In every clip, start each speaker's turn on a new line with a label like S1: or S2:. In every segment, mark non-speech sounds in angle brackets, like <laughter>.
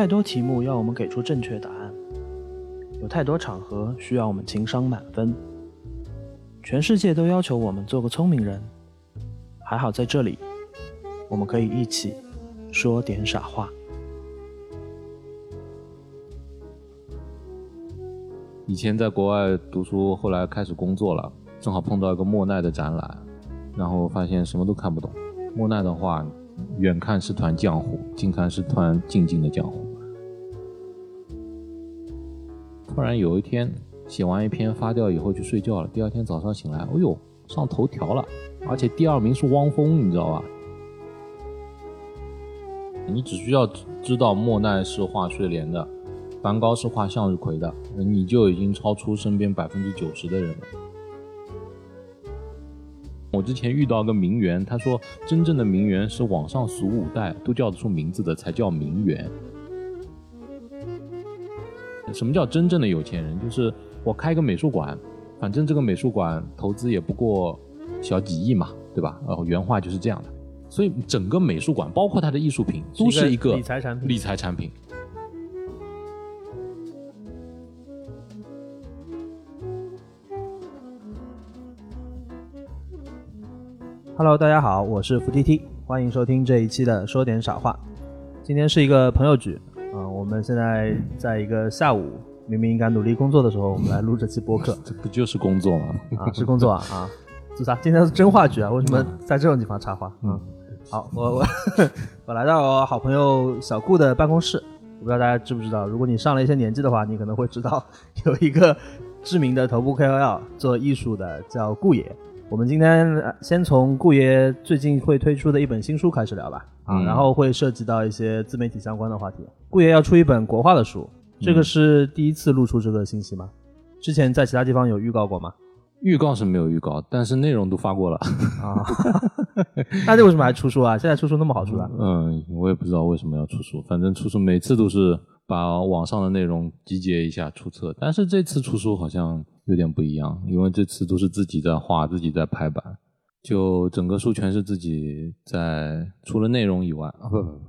S1: 太多题目要我们给出正确答案，有太多场合需要我们情商满分。全世界都要求我们做个聪明人，还好在这里，我们可以一起说点傻话。
S2: 以前在国外读书，后来开始工作了，正好碰到一个莫奈的展览，然后发现什么都看不懂。莫奈的画，远看是团浆糊，近看是团静静的浆糊。突然有一天。写完一篇发掉以后就睡觉了。第二天早上醒来，哎呦，上头条了，而且第二名是汪峰，你知道吧？你只需要知道莫奈是画睡莲的，梵高是画向日葵的，你就已经超出身边百分之九十的人了。我之前遇到个名媛，他说真正的名媛是网上数五代都叫得出名字的才叫名媛。什么叫真正的有钱人？就是。我开个美术馆，反正这个美术馆投资也不过小几亿嘛，对吧？然后原话就是这样的，所以整个美术馆包括它的艺术品都是一个
S1: 理财产品。
S2: 理财产品。
S1: Hello，大家好，我是付 T T，欢迎收听这一期的说点傻话。今天是一个朋友局啊，我们现在在一个下午。明明应该努力工作的时候，我们来录这期播客，<laughs>
S2: 这不就是工作吗？
S1: 啊，是工作啊啊！做啥？今天是真话局啊？为什么在这种地方插话？嗯，好，我我 <laughs> 我来到好朋友小顾的办公室，我不知道大家知不知道，如果你上了一些年纪的话，你可能会知道 <laughs> 有一个知名的头部 KOL 做艺术的，叫顾爷。我们今天先从顾爷最近会推出的一本新书开始聊吧，啊，然后会涉及到一些自媒体相关的话题。顾爷要出一本国画的书。这个是第一次露出这个信息吗？之前在其他地方有预告过吗？
S2: 预告是没有预告，但是内容都发过了啊。<laughs>
S1: 那这为什么还出书啊？现在出书那么好出啊？
S2: 嗯，我也不知道为什么要出书，反正出书每次都是把网上的内容集结一下出册，但是这次出书好像有点不一样，因为这次都是自己在画，自己在排版，就整个书全是自己在，除了内容以外啊不不不。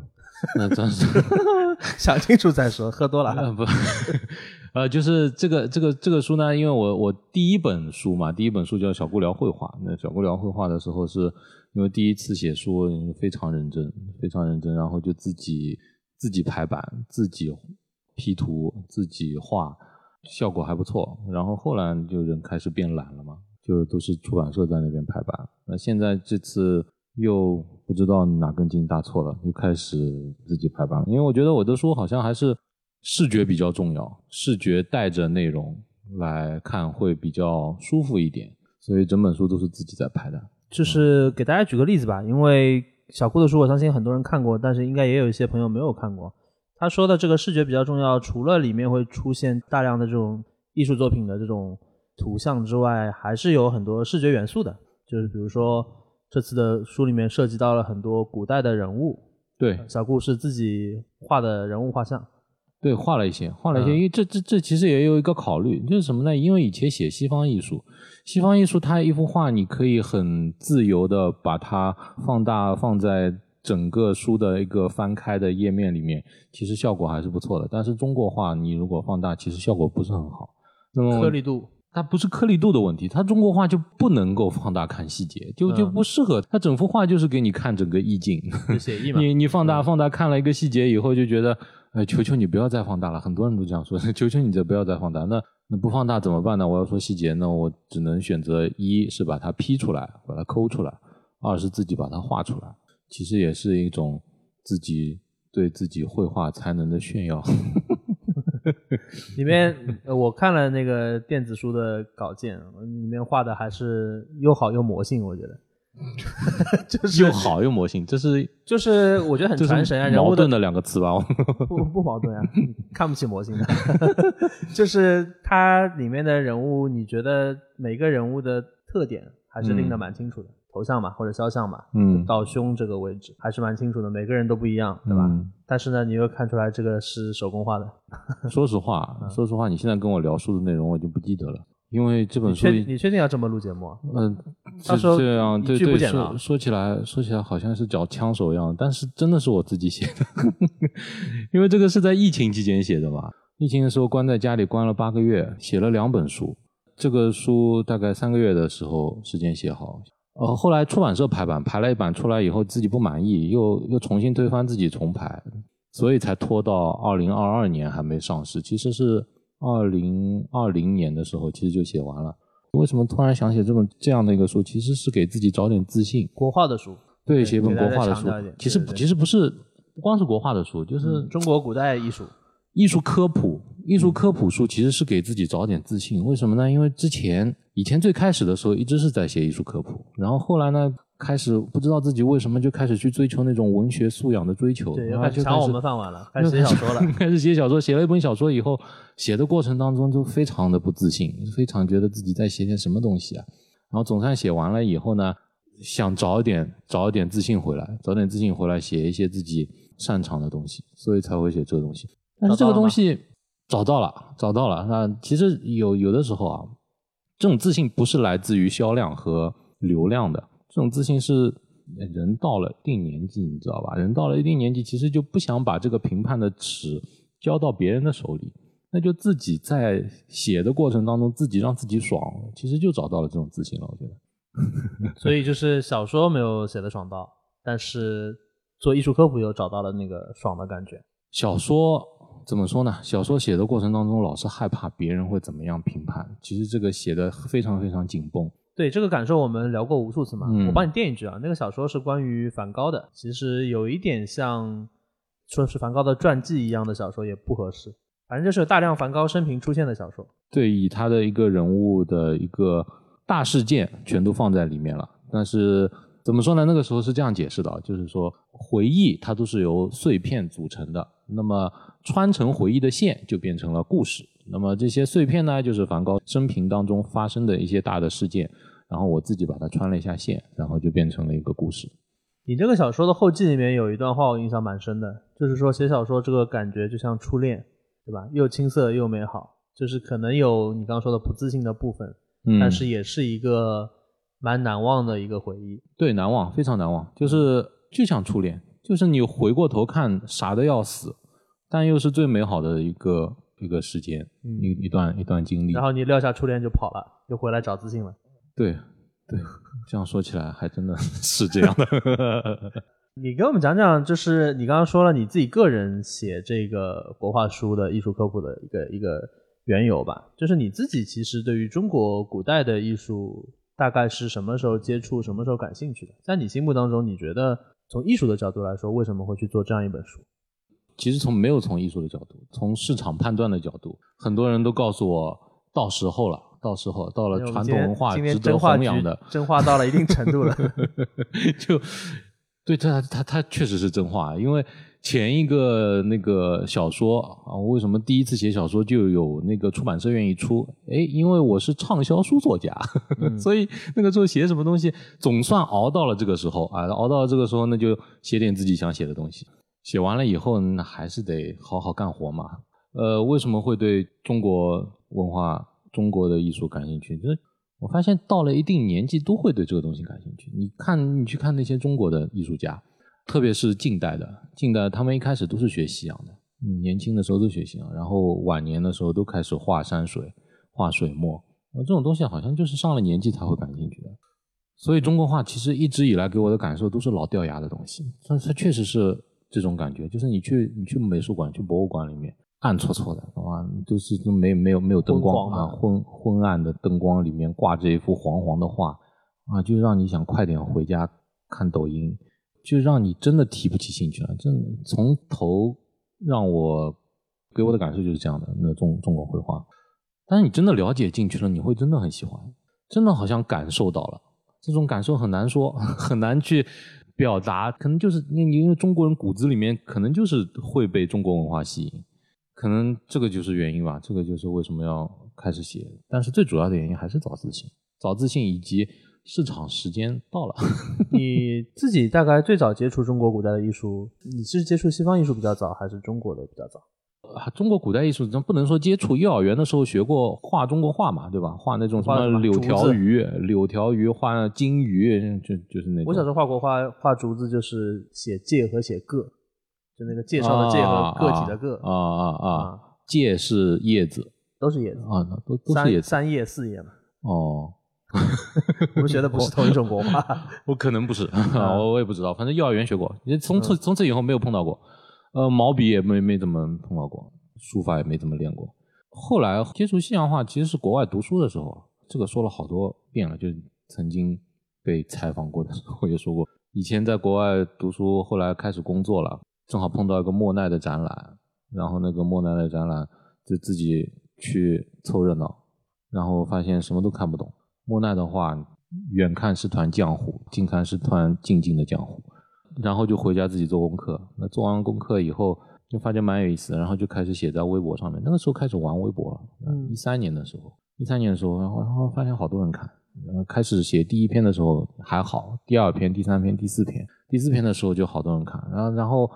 S2: 那真是 <laughs> <laughs>
S1: 想清楚再说，喝多了
S2: 不？<laughs> 呃，就是这个这个这个书呢，因为我我第一本书嘛，第一本书叫《小姑聊绘画》。那小姑聊绘画的时候，是因为第一次写书，非常认真，非常认真，然后就自己自己排版，自己 P 图，自己画，效果还不错。然后后来就人开始变懒了嘛，就都是出版社在那边排版。那现在这次。又不知道哪根筋搭错了，又开始自己排版。因为我觉得我的书好像还是视觉比较重要，视觉带着内容来看会比较舒服一点，所以整本书都是自己在排的。
S1: 就是给大家举个例子吧，因为小顾的书我相信很多人看过，但是应该也有一些朋友没有看过。他说的这个视觉比较重要，除了里面会出现大量的这种艺术作品的这种图像之外，还是有很多视觉元素的，就是比如说。这次的书里面涉及到了很多古代的人物，
S2: 对，
S1: 小顾是自己画的人物画像，
S2: 对，画了一些，画了一些，因为这这这其实也有一个考虑，就是什么呢？因为以前写西方艺术，西方艺术它一幅画你可以很自由的把它放大放在整个书的一个翻开的页面里面，其实效果还是不错的。但是中国画你如果放大，其实效果不是很好，那么
S1: 颗粒度。
S2: 它不是颗粒度的问题，它中国画就不能够放大看细节，就就不适合。它整幅画就是给你看整个意境，
S1: 写意嘛。<laughs>
S2: 你你放大放大看了一个细节以后，就觉得，哎，求求你不要再放大了。很多人都这样说，<laughs> 求求你这不要再放大。那那不放大怎么办呢？我要说细节，那我只能选择一是把它 P 出来，把它抠出来；二是自己把它画出来。其实也是一种自己对自己绘画才能的炫耀。<laughs>
S1: 里面我看了那个电子书的稿件，里面画的还是又好又魔性，我觉得，<laughs> 就是
S2: 又好又魔性，这是
S1: 就是我觉得很传神啊，
S2: 矛盾的两个词吧？
S1: 不不矛盾啊，<laughs> 看不起魔性的，<laughs> 就是它里面的人物，你觉得每个人物的特点还是拎得蛮清楚的。头像嘛，或者肖像嘛，嗯，到胸这个位置还是蛮清楚的，每个人都不一样，对吧？但是呢，你又看出来这个是手工画的。
S2: 说实话，说实话，你现在跟我聊述的内容我已经不记得了，因为这本书，
S1: 你确定要这么录节目？
S2: 嗯，
S1: 到时候
S2: 这样对对，说说起来说起来好像是找枪手一样，但是真的是我自己写的，<laughs> 因为这个是在疫情期间写的嘛。疫情的时候关在家里关了八个月，写了两本书。这个书大概三个月的时候时间写好，呃，后来出版社排版排了一版出来以后，自己不满意，又又重新推翻自己重排，所以才拖到二零二二年还没上市。其实是二零二零年的时候，其实就写完了。为什么突然想写这么这样的一个书？其实是给自己找点自信。
S1: 国画的书，
S2: 对，写一本国画的书。其实其实不是不光是国画的书，就是
S1: 中国古代艺术，
S2: 艺术科普。艺
S1: 嗯
S2: 术科普书其实是给自己找点自信。为什么呢？因为之前以前最开始的时候一直是在写艺术科普，然后后来呢，开始不知道自己为什么就开始去追求那种文学素养的追求，
S1: 对，
S2: 然后就开始
S1: 开始抢我们饭碗了，<laughs> 开始写小说了。<laughs>
S2: 开始写小说，写了一本小说以后，写的过程当中就非常的不自信，非常觉得自己在写点什么东西啊。然后总算写完了以后呢，想找一点找一点自信回来，找点自信回来写一些自己擅长的东西，所以才会写这个东西。但是这个东西找到了，找到了。那其实有有的时候啊，这种自信不是来自于销量和流量的，这种自信是人到了一定年纪，你知道吧？人到了一定年纪，其实就不想把这个评判的尺交到别人的手里，那就自己在写的过程当中，自己让自己爽，其实就找到了这种自信了。我觉得。<laughs>
S1: 所以就是小说没有写的爽到，但是做艺术科普又找到了那个爽的感觉。
S2: 小说怎么说呢？小说写的过程当中，老是害怕别人会怎么样评判。其实这个写的非常非常紧绷。
S1: 对这个感受，我们聊过无数次嘛。
S2: 嗯
S1: 我帮你垫一句啊，那个小说是关于梵高的，其实有一点像说是梵高的传记一样的小说也不合适。反正就是有大量梵高生平出现的小说。
S2: 对，以他的一个人物的一个大事件全都放在里面了。但是怎么说呢？那个时候是这样解释的啊，就是说回忆它都是由碎片组成的，那么穿成回忆的线就变成了故事。那么这些碎片呢，就是梵高生平当中发生的一些大的事件，然后我自己把它穿了一下线，然后就变成了一个故事。
S1: 你这个小说的后记里面有一段话我印象蛮深的，就是说写小说这个感觉就像初恋，对吧？又青涩又美好，就是可能有你刚刚说的不自信的部分，
S2: 嗯，
S1: 但是也是一个蛮难忘的一个回忆。
S2: 对，难忘，非常难忘，就是就像初恋，就是你回过头看，傻的要死，但又是最美好的一个一个时间，
S1: 嗯
S2: 一一段一段经历。
S1: 然后你撂下初恋就跑了，又回来找自信了。
S2: 对对，这样说起来还真的 <laughs> 是这样的。<laughs>
S1: 你给我们讲讲，就是你刚刚说了你自己个人写这个国画书的艺术科普的一个一个缘由吧。就是你自己其实对于中国古代的艺术，大概是什么时候接触、什么时候感兴趣的？在你心目当中，你觉得从艺术的角度来说，为什么会去做这样一本书？
S2: 其实从没有从艺术的角度，从市场判断的角度，很多人都告诉我，到时候了，到时候到了传统文化值得弘扬的，
S1: 真话到了一定程度了。<laughs>
S2: 就对他他他确实是真话，因为前一个那个小说啊，我为什么第一次写小说就有那个出版社愿意出？哎，因为我是畅销书作家，<laughs> 所以那个时候写什么东西，总算熬到了这个时候啊，熬到了这个时候，那就写点自己想写的东西。写完了以后，那还是得好好干活嘛。呃，为什么会对中国文化、中国的艺术感兴趣？就是我发现到了一定年纪都会对这个东西感兴趣。你看，你去看那些中国的艺术家，特别是近代的，近代他们一开始都是学西洋的，年轻的时候都学西洋，然后晚年的时候都开始画山水、画水墨。呃这种东西好像就是上了年纪才会感兴趣的。所以中国画其实一直以来给我的感受都是老掉牙的东西，它它确实是这种感觉，就是你去你去美术馆、去博物馆里面，暗搓搓的，懂吗？都是都没没有没有灯光啊，昏昏暗的灯光里面挂着一幅黄黄的画啊，就让你想快点回家看抖音，就让你真的提不起兴趣了。真的从头让我给我的感受就是这样的，那中中国绘画。但是你真的了解进去了，你会真的很喜欢，真的好像感受到了。这种感受很难说，很难去表达，可能就是你因为中国人骨子里面可能就是会被中国文化吸引，可能这个就是原因吧，这个就是为什么要开始写。但是最主要的原因还是早自信，早自信以及市场时间到了。<laughs>
S1: 你自己大概最早接触中国古代的艺术，你是接触西方艺术比较早，还是中国的比较早？
S2: 中国古代艺术，咱不能说接触，幼儿园的时候学过画中国画嘛，对吧？画那种什
S1: 么
S2: 么柳条鱼、柳条鱼画金鱼，就就是那种。
S1: 我小时候画国画，画竹子就是写介和写个，就那个介绍的介和个体的个
S2: 啊啊啊！介是叶子
S1: 都是叶子，
S2: 啊，那都都是叶子
S1: 三三叶四叶嘛。
S2: 哦。<laughs>
S1: 我们学的不是同一种国画。
S2: 我可能不是，我我也不知道，反正幼儿园学过，从
S1: 嗯
S2: 此从此以后没有碰到过，呃，毛笔也没没怎么碰到过，书法也没怎么练过。后来接触西洋画其实是国外读书的时候，这个说了好多遍了，就曾经被采访过的时候也说过，以前在国外读书，后来开始工作了，正好碰到一个莫奈的展览，然后那个莫奈的展览就自己去凑热闹，然后发现什么都看不懂。莫奈的画，远看是团浆糊，近看是团静静的浆糊。然后就回家自己做功课。那做完功课以后，就发现蛮有意思的，然后就开始写在微博上面。那个时候开始玩微博了，
S1: 嗯
S2: 一三年的时候，一三年的时候，然后然后发现好多人看。然后开始写第一篇的时候还好，第二篇、第三篇、第四篇，第四篇的时候就好多人看。然后然后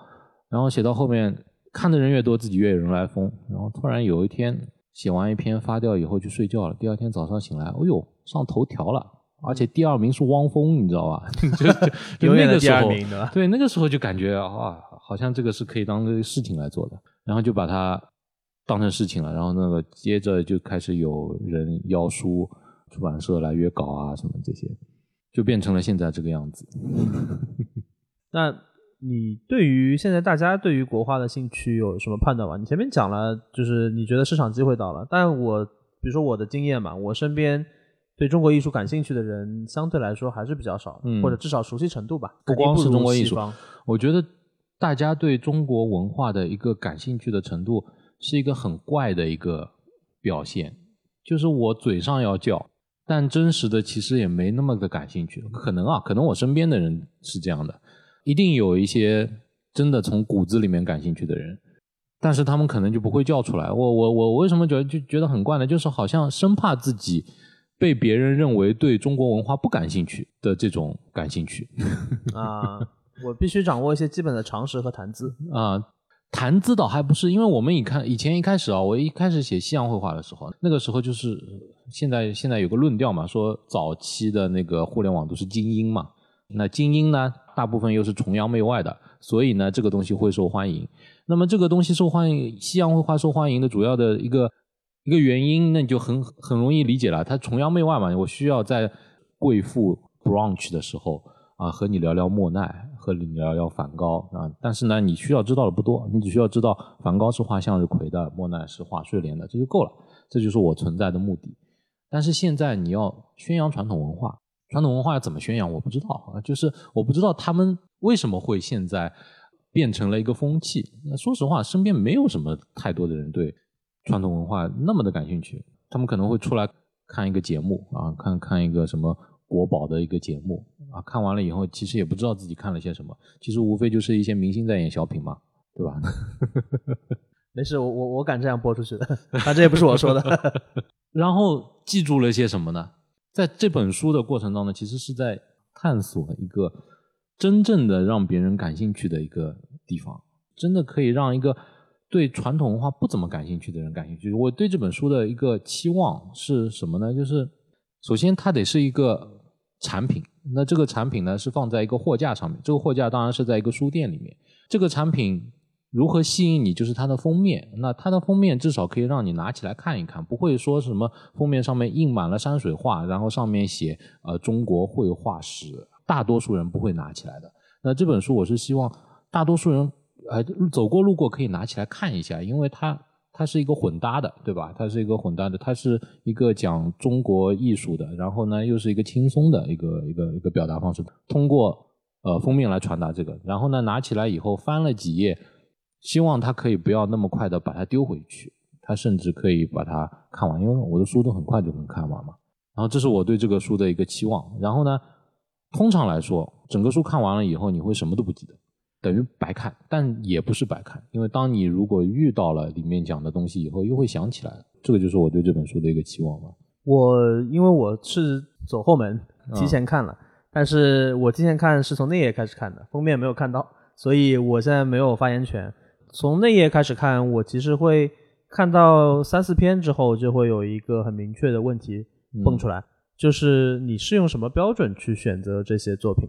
S2: 然后写到后面，看的人越多，自己越有人来疯。然后突然有一天写完一篇发掉以后就睡觉了，第二天早上醒来，哎呦，上头条了，而且第二名是汪峰，你知道吧？<laughs> 就就 <laughs> 那个时候？
S1: 对，
S2: 那个时候就感觉啊，好像这个是可以当个事情来做的，然后就把它当成事情了，然后那个接着就开始有人邀书，出版社来约稿啊什么这些，就变成了现在这个样子。<laughs>
S1: 那你对于现在大家对于国画的兴趣有什么判断吗？你前面讲了，就是你觉得市场机会到了，但我比如说我的经验嘛，我身边对中国艺术感兴趣的人相对来说还是比较少，
S2: 嗯
S1: 或者至少熟悉程度吧，
S2: 不光是中国艺术我觉得大家对中国文化的一个感兴趣的程度是一个很怪的一个表现，就是我嘴上要叫，但真实的其实也没那么的感兴趣。可能啊，可能我身边的人是这样的，一定有一些真的从骨子里面感兴趣的人，但是他们可能就不会叫出来。我我我为什么觉得就觉得很怪呢？就是好像生怕自己被别人认为对中国文化不感兴趣的这种感兴趣。<laughs>
S1: 啊，我必须掌握一些基本的常识和谈资。
S2: 啊、谈资倒还不是，因为我们以看以前一开始啊，我一开始写西洋绘画的时候，那个时候就是呃现在现在有个论调嘛，说早期的那个互联网都是精英嘛，那精英呢，大部分又是崇洋媚外的，所以呢，这个东西会受欢迎。那么这个东西受欢迎，西洋绘画受欢迎的主要的一个一个原因，那你就很很容易理解了，他崇洋媚外嘛，我需要在贵妇 brunch 的时候啊，和你聊聊莫奈，和你聊聊梵高啊。但是呢，你需要知道的不多，你只需要知道梵高是画向日葵的，莫奈是画睡莲的，这就够了。这就是我存在的目的。但是现在你要宣扬传统文化，传统文化要怎么宣扬，我不知道啊，就是我不知道他们为什么会现在变成了一个风气。那说实话，身边没有什么太多的人对传统文化那么的感兴趣，他们可能会出来看一个节目啊，看看一个什么国宝的一个节目啊，看完了以后，其实也不知道自己看了些什么，其实无非就是一些明星在演小品嘛，对吧？<laughs>
S1: 没事，我我我敢这样播出去的，反正也不是我说的。<laughs>
S2: 然后记住了些什么呢？在这本书的过程当中，其实是在探索一个真正的让别人感兴趣的一个地方，真的可以让一个对传统文化不怎么感兴趣的人感兴趣。我对这本书的一个期望是什么呢？就是首先它得是一个产品，那这个产品呢是放在一个货架上面，这个货架当然是在一个书店里面，这个产品。如何吸引你？就是它的封面。那它的封面至少可以让你拿起来看一看，不会说什么封面上面印满了山水画，然后上面写呃中国绘画史，大多数人不会拿起来的。那这本书我是希望大多数人呃走过路过可以拿起来看一下，因为它它是一个混搭的，对吧？它是一个混搭的，它是一个讲中国艺术的，然后呢又是一个轻松的一个一个一个表达方式，通过呃封面来传达这个。然后呢拿起来以后翻了几页。希望它可以不要那么快的把它丢回去，它甚至可以把它看完，因为我的书都很快就能看完嘛。然后这是我对这个书的一个期望。然后呢，通常来说，整个书看完了以后，你会什么都不记得，等于白看，但也不是白看，因为当你如果遇到了里面讲的东西以后，又会想起来。这个就是我对这本书的一个期望吧。
S1: 我因为我是走后门提前看了，但是我提前看是从那页开始看的，封面没有看到，所以我现在没有发言权。从那页开始看，我其实会看到三四篇之后，就会有一个很明确的问题蹦出来，就是你是用什么标准去选择这些作品？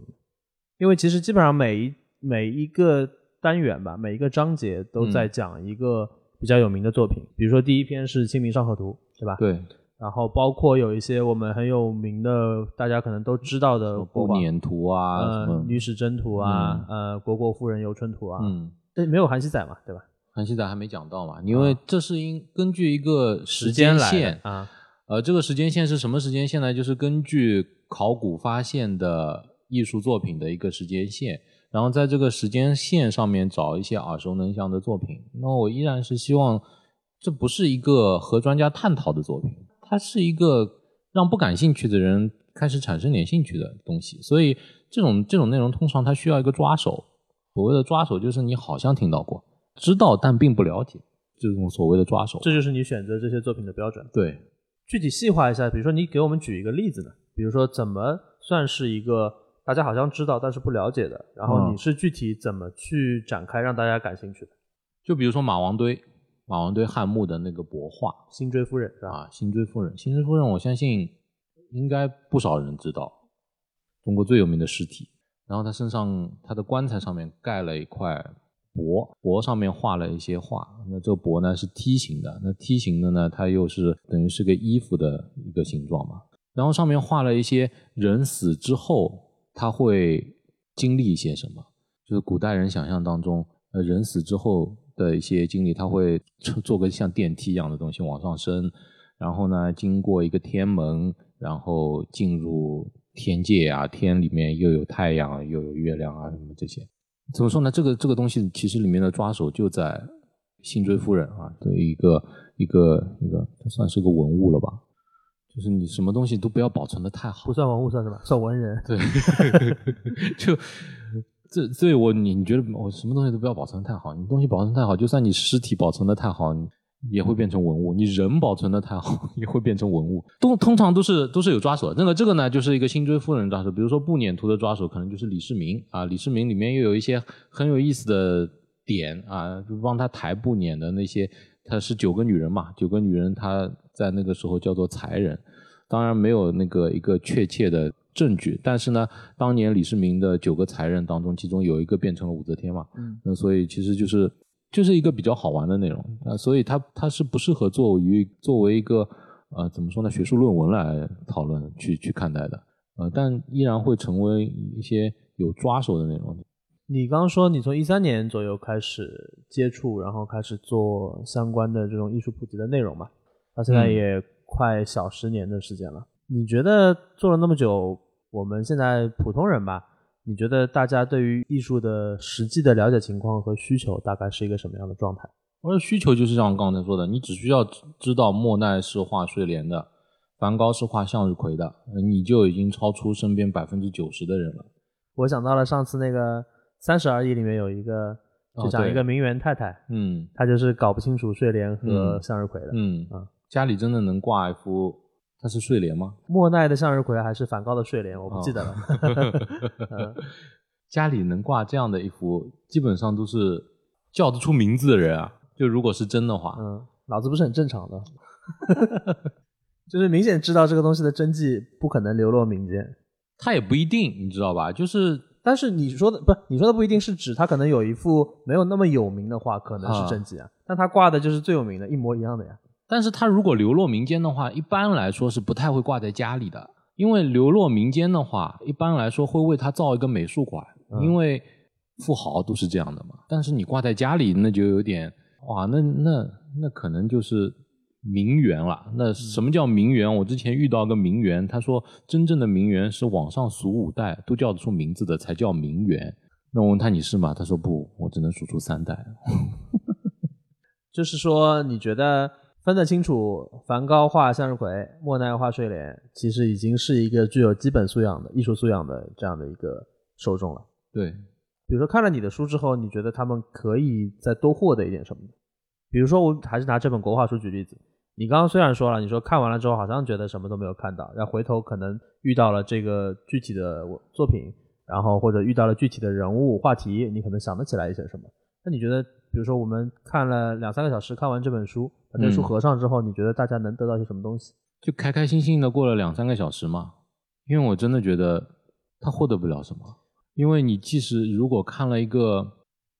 S1: 因为其实基本上每一每一个单元吧，每一个章节都在讲一个比较有名的作品，比如说第一篇是《清明上河图》，对吧？
S2: 对。
S1: 然后包括有一些我们很有名的，大家可能都知道的《
S2: 步年图》啊，《
S1: 女史箴图》啊，呃，《虢国夫人游春图》啊。嗯。但没有韩熙载嘛，对吧？
S2: 韩熙载还没讲到嘛，因为这是因根据一个时间线
S1: 啊，
S2: 呃，这个时间线是什么时间线呢？就是根据考古发现的艺术作品的一个时间线，然后在这个时间线上面找一些耳熟能详的作品。那我依然是希望，这不是一个和专家探讨的作品。它是一个让不感兴趣的人开始产生点兴趣的东西，所以这种这种内容通常它需要一个抓手。所谓的抓手就是你好像听到过，知道但并不了解，这种所谓的抓手。
S1: 这就是你选择这些作品的标准。
S2: 对，
S1: 具体细化一下，比如说你给我们举一个例子呢？比如说怎么算是一个大家好像知道但是不了解的？然后你是具体怎么去展开让大家感兴趣的？
S2: 就比如说马王堆。马王堆汉墓的那个帛画，
S1: 辛追夫人是吧？
S2: 啊，辛追夫人，辛追夫人，我相信应该不少人知道，中国最有名的尸体。然后他身上，他的棺材上面盖了一块帛，帛上面画了一些画。那这个帛呢是梯形的，那梯形的呢，它又是等于是个衣服的一个形状嘛。然后上面画了一些人死之后他会经历一些什么，就是古代人想象当中，呃，人死之后。的一些经历，他会做个像电梯一样的东西往上升，然后呢，经过一个天门，然后进入天界啊，天里面又有太阳又有月亮啊，什么这些，怎么说呢？这个这个东西其实里面的抓手就在辛追夫人啊的一个一个一个，它算是个文物了吧？就是你什么东西都不要保存的太好，
S1: 不算文物算什么？算文人。
S2: 对，<laughs> 就。这所以，我你你觉得我什么东西都不要保存太好，你东西保存太好，就算你尸体保存的太好，也会变成文物；你人保存的太好，<laughs> 也会变成文物。都通常都是都是有抓手，那个这个呢，就是一个辛追夫人抓手。比如说步辇图的抓手，可能就是李世民啊。李世民里面又有一些很有意思的点啊，就帮他抬步辇的那些，他是九个女人嘛，九个女人她在那个时候叫做才人，当然没有那个一个确切的。证据，但是呢，当年李世民的九个才人当中，其中有一个变成了武则天嘛，嗯，那所以其实就是就是一个比较好玩的内容啊，所以它它是不适合作于作为一个呃怎么说呢学术论文来讨论去去看待的，呃，但依然会成为一些有抓手的内容。
S1: 你刚刚说你从一三年左右开始接触，然后开始做相关的这种艺术普及的内容嘛，到现在也快小十年的时间了，你觉得做了那么久？我们现在普通人吧，你觉得大家对于艺术的实际的了解情况和需求大概是一个什么样的状态？
S2: 我的需求就是像刚才说的，你只需要知道莫奈是画睡莲的，梵高是画向日葵的，你就已经超出身边百分之九十的人了。
S1: 我想到了上次那个《三十而已》里面有一个，就讲一个名媛太太，
S2: 嗯，
S1: 她就是搞不清楚睡莲和向日葵的，
S2: 嗯啊，家里真的能挂一幅。它是睡莲吗？
S1: 莫奈的向日葵还是梵高的睡莲？我不记得了。<laughs>
S2: 家里能挂这样的一幅，基本上都是叫得出名字的人啊。就如果是真的话，
S1: 嗯，脑子不是很正常的，<laughs> 就是明显知道这个东西的真迹不可能流落民间。
S2: 他也不一定，你知道吧？就是，
S1: 但是你说的不，你说的不一定是指他可能有一幅没有那么有名的画，可能是真迹啊。但他挂的就是最有名的，一模一样的呀。
S2: 但是他如果流落民间的话，一般来说是不太会挂在家里的，因为流落民间的话，一般来说会为他造一个美术馆，因为富豪都是这样的嘛。但是你挂在家里，那就有点哇，那那那可能就是名媛了。那什么叫名媛？我之前遇到个名媛，他说真正的名媛是网上数五代都叫得出名字的才叫名媛。那我问他你是吗？他说不，我只能数出三代。<laughs>
S1: 就是说，你觉得？分得清楚，梵高画向日葵，莫奈画睡莲，其实已经是一个具有基本素养的艺术素养的这样的一个受众了。
S2: 对，
S1: 比如说看了你的书之后，你觉得他们可以再多获得一点什么？比如说，我还是拿这本国画书举例子。你刚刚虽然说了，你说看完了之后好像觉得什么都没有看到，然后回头可能遇到了这个具体的作品，然后或者遇到了具体的人物话题，你可能想得起来一些什么。那你觉得，比如说我们看了两三个小时，看完这本书，把这个书
S2: 嗯
S1: 合上之后，你觉得大家能得到些什么东西？
S2: 就开开心心的过了两三个小时嘛。因为我真的觉得他获得不了什么，因为你即使如果看了一个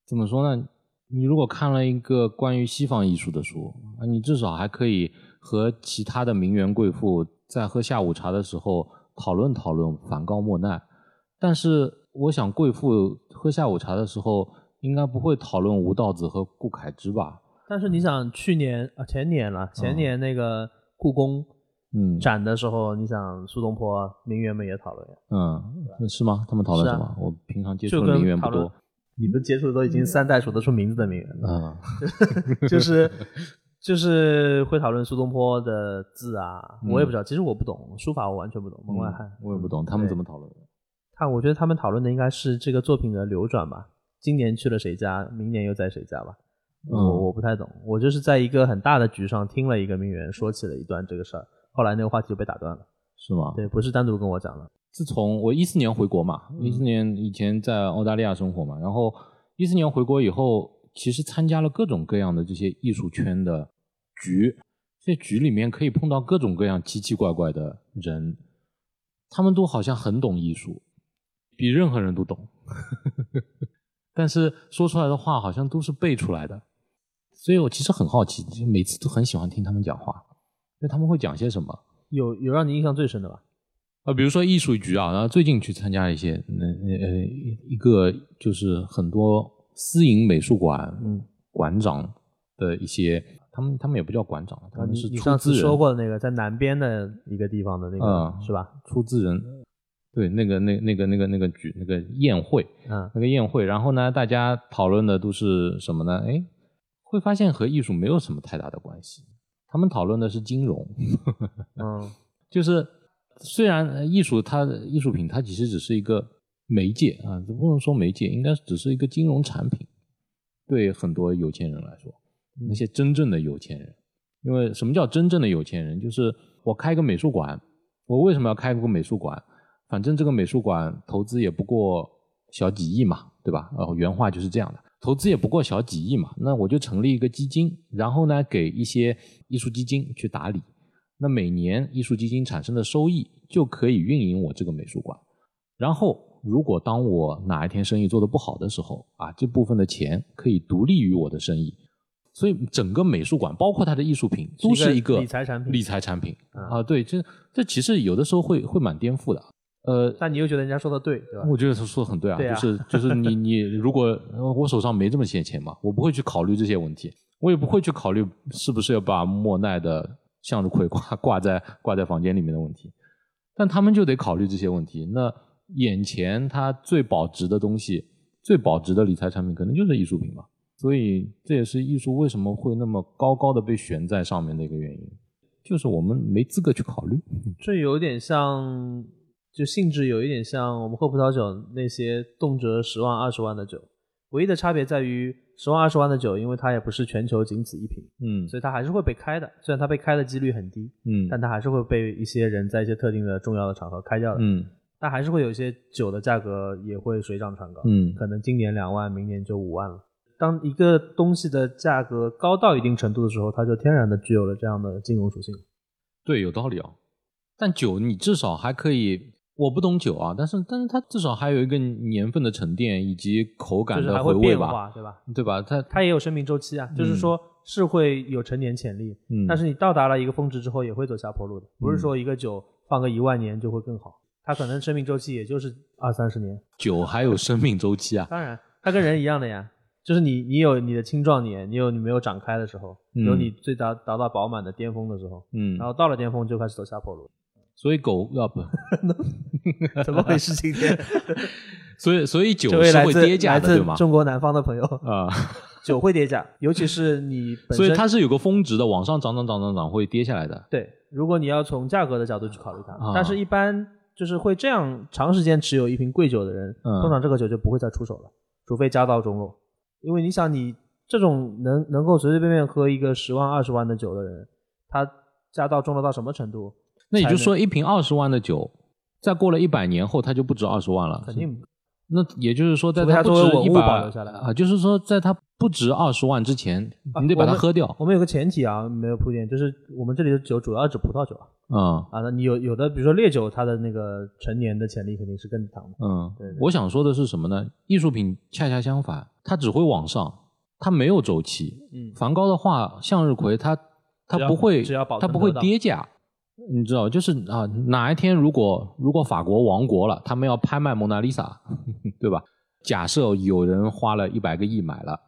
S2: 怎么说呢，你如果看了一个关于西方艺术的书啊，你至少还可以和其他的名媛贵妇在喝下午茶的时候讨论讨论梵高、莫奈。但是我想，贵妇喝下午茶的时候，应该不会讨论吴道子和顾恺之吧？
S1: 但是你想，去年啊前年了，前年那个故宫
S2: 嗯
S1: 展的时候，你想苏东坡名媛们也讨论呀，
S2: 嗯，是吗？他们讨论什么？我平常接触
S1: 就
S2: 的名
S1: 跟讨论
S2: 媛不多。
S1: 你们接触的都已经三代数得出名字的名媛了，
S2: 嗯 <laughs>
S1: 就是就是会讨论苏东坡的字啊，
S2: 嗯
S1: 我也不知道，其实我不懂书法，我完全不懂，门外汉。
S2: 我也不懂他们怎么讨论的。
S1: 他我觉得他们讨论的应该是这个作品的流转吧，今年去了谁家，明年又在谁家吧。
S2: 嗯
S1: 我我不太懂，我就是在一个很大的局上听了一个名媛说起了一段这个事儿，后来那个话题就被打断了。
S2: 是吗？
S1: 对，不是单独跟我讲的。
S2: 自从我一四年回国嘛，一四年以前在澳大利亚生活嘛，然后一四年回国以后，其实参加了各种各样的这些艺术圈的局，这局里面可以碰到各种各样奇奇怪怪的人，他们都好像很懂艺术，比任何人都懂，但是说出来的话好像都是背出来的，所以我其实很好奇，就每次都很喜欢听他们讲话，因为他们会讲些什么。
S1: 有有让你印象最深的吧？
S2: 啊，比如说艺术局啊，然后最近去参加一些，那呃一个就是很多私营美术馆
S1: 嗯，
S2: 馆长的一些，他们他们也不叫馆长，他们是出
S1: 你上次
S2: 资人，
S1: 说过的那个在南边的一个地方的那个、
S2: 嗯
S1: 是吧？
S2: 出资人，对，那个那那个那个那个举那个宴会，
S1: 嗯，
S2: 那个宴会，然后呢，大家讨论的都是什么呢？哎，会发现和艺术没有什么太大的关系，他们讨论的是金融，
S1: 嗯 <laughs>
S2: 就是虽然呃艺术它的艺术品它其实只是一个媒介啊，不能说媒介，应该只是一个金融产品。对很多有钱人来说，那些真正的有钱人，因为什么叫真正的有钱人？就是我开个美术馆，我为什么要开个美术馆？反正这个美术馆投资也不过小几亿嘛，对吧？呃，原话就是这样的，投资也不过小几亿嘛，那我就成立一个基金，然后呢，给一些艺术基金去打理。那每年艺术基金产生的收益就可以运营我这个美术馆。然后，如果当我哪一天生意做得不好的时候啊，这部分的钱可以独立于我的生意。所以，整个美术馆包括它的艺术品都是一个
S1: 理财产品
S2: 理财产品
S1: 嗯
S2: 啊，对，这这其实有的时候会会蛮颠覆的。呃，
S1: 但你又觉得人家说的对，对吧？
S2: 我觉得他说的很对啊，
S1: 对啊
S2: 就是就是你 <laughs> 你如果呃我手上没这么些钱嘛，我不会去考虑这些问题，我也不会去考虑是不是要把莫奈的向日葵挂 <laughs> 挂在挂在房间里面的问题，但他们就得考虑这些问题。那眼前它最保值的东西，最保值的理财产品，可能就是艺术品吧。所以这也是艺术为什么会那么高高的被悬在上面的一个原因，就是我们没资格去考虑。
S1: 这有点像，就性质有一点像我们喝葡萄酒那些动辄十万、二十万的酒，唯一的差别在于十万、二十万的酒，因为它也不是全球仅此一瓶，
S2: 嗯
S1: 所以它还是会被开的。虽然它被开的几率很低，
S2: 嗯
S1: 但它还是会被一些人在一些特定的重要的场合开掉的。
S2: 嗯
S1: 但还是会有一些酒的价格也会水涨船高，
S2: 嗯
S1: 可能今年两万，明年就五万了。当一个东西的价格高到一定程度的时候，它就天然的具有了这样的金融属性。
S2: 对，有道理啊。但酒你至少还可以，我不懂酒啊，但是但是它至少还有一个年份的沉淀以及口感
S1: 就是
S2: 的回味
S1: 还会变
S2: 吧，
S1: 化，对吧？
S2: 对吧？它
S1: 它也有生命周期啊，就是说是会有成年潜力，
S2: 嗯，
S1: 但是你到达了一个峰值之后，也会走下坡路的，不是说一个酒放个一万年就会更好，它可能生命周期也就是二三十年。
S2: 酒还有生命周期啊。
S1: 当然，它跟人一样的呀，就是你你有你的青壮年，你有你没有长开的时候，
S2: 嗯
S1: 有你最达达到饱满的巅峰的时候，
S2: 嗯
S1: 然，后到了巅峰就开始走下坡路。
S2: 所以狗要不，<laughs>
S1: 怎么回事？今天 <laughs>
S2: 所以所以酒是会跌价的，对吗？
S1: 中国南方的朋友，
S2: 啊，<laughs>
S1: 酒会跌价，尤其是你本身。
S2: 所以它是有个峰值的，往上涨涨涨涨涨会跌下来的。
S1: 对，如果你要从价格的角度去考虑它，
S2: 啊
S1: 但是一般就是会这样长时间持有一瓶贵酒的人，
S2: 嗯
S1: 通常这个酒就不会再出手了，除非家道中落。因为你想，你这种能能够随随便便喝一个十万、二十万的酒的人，他家道中落到什么程度？
S2: 那也就
S1: 是
S2: 说，一瓶二十万的酒，再过了一百年后，它就不值二十万了。
S1: 肯定
S2: 那也就是说，在
S1: 它
S2: 不值一百啊，就是说，在它不值二十万之前，你得把它喝掉。
S1: 我们有个前提啊，没有铺垫，就是我们这里的酒主要指葡萄酒啊。
S2: 嗯
S1: 啊，那你有有的，比如说烈酒，它的那个陈年的潜力肯定是更强的。
S2: 嗯
S1: 对对，
S2: 我想说的是什么呢？艺术品恰恰相反，它只会往上，它没有周期。
S1: 嗯
S2: 梵高的画，向日葵，它它不会，它不会跌价。你知道，就是啊，哪一天如果如果法国亡国了，他们要拍卖蒙娜丽莎，对吧？假设有人花了一百个亿买了，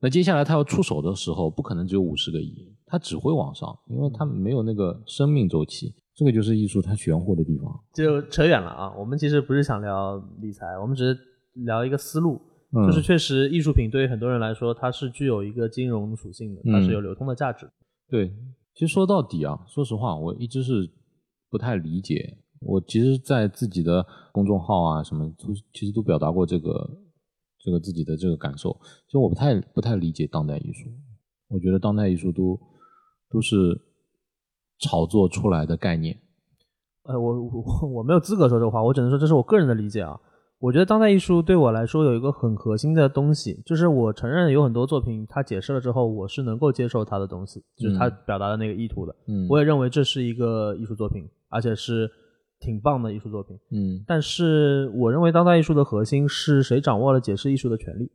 S2: 那接下来他要出手的时候，不可能只有五十个亿，他只会往上，因为他没有那个生命周期。这个就是艺术它玄乎的地方。
S1: 就扯远了啊。我们其实不是想聊理财，我们只是聊一个思路，
S2: 嗯
S1: 就是确实艺术品对于很多人来说，它是具有一个金融属性的，它
S2: 嗯
S1: 是有流通的价值。
S2: 对，其实说到底啊，说实话，我一直是不太理解。我其实，在自己的公众号啊什么，都其实都表达过这个这个自己的这个感受。其实我不太不太理解当代艺术，我觉得当代艺术都都是炒作出来的概念。
S1: 呃，我我我没有资格说这话，我只能说这是我个人的理解啊。我觉得当代艺术对我来说有一个很核心的东西，就是我承认有很多作品它解释了之后，我是能够接受它的东西，就是它
S2: 嗯
S1: 表达的那个意图的。
S2: 嗯，
S1: 我也认为这是一个艺术作品，而且是挺棒的艺术作品。
S2: 嗯，
S1: 但是我认为当代艺术的核心是谁掌握了解释艺术的权利，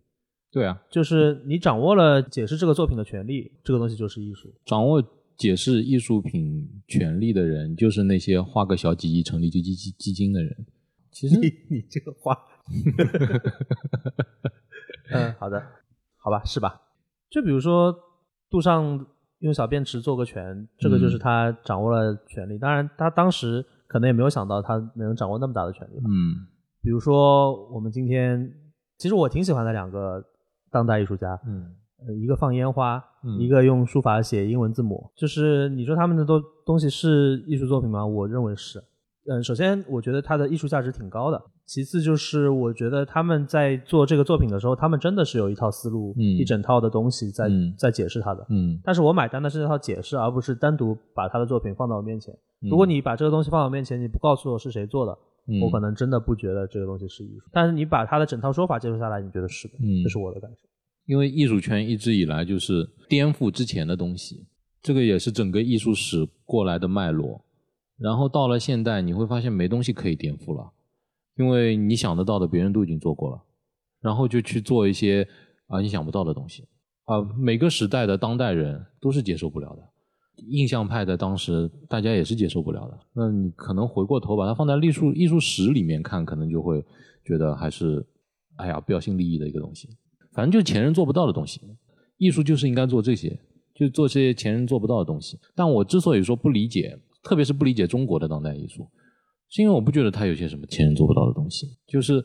S2: 对啊，
S1: 就是你掌握了解释这个作品的权利，这个东西就是艺术。
S2: 掌握解释艺术品权利的人，就是那些花个小几亿成立基基基基金的人。其实
S1: 你你这个话，<laughs> 嗯，好的，好吧，是吧？就比如说杜尚用小便池做个拳，这个就是他掌握了权利。当然，他当时可能也没有想到他能掌握那么大的权力吧。
S2: 嗯
S1: 比如说，我们今天其实我挺喜欢的两个当代艺术家，
S2: 嗯
S1: 呃，一个放烟花，
S2: 嗯
S1: 一个用书法写英文字母。就是你说他们的都东西是艺术作品吗？我认为是。嗯，首先我觉得它的艺术价值挺高的，其次就是我觉得他们在做这个作品的时候，他们真的是有一套思路，
S2: 嗯
S1: 一整套的东西在、
S2: 嗯
S1: 在解释它的。
S2: 嗯，
S1: 但是我买单的是这套解释，而不是单独把他的作品放到我面前。如果你把这个东西放到我面前，你不告诉我是谁做的，
S2: 嗯
S1: 我可能真的不觉得这个东西是艺术。但是你把他的整套说法接受下来，你觉得是的，
S2: 嗯
S1: 这是我的感受。
S2: 因为艺术圈一直以来就是颠覆之前的东西，这个也是整个艺术史过来的脉络。然后到了现代，你会发现没东西可以颠覆了，因为你想得到的别人都已经做过了，然后就去做一些啊你想不到的东西啊。每个时代的当代人都是接受不了的，印象派的当时大家也是接受不了的。那你可能回过头把它放在艺术艺术史里面看，可能就会觉得还是哎呀标新立异的一个东西。反正就是前人做不到的东西，艺术就是应该做这些，就做些前人做不到的东西。但我之所以说不理解，特别是不理解中国的当代艺术，是因为我不觉得它有些什么前人做不到的东西，就是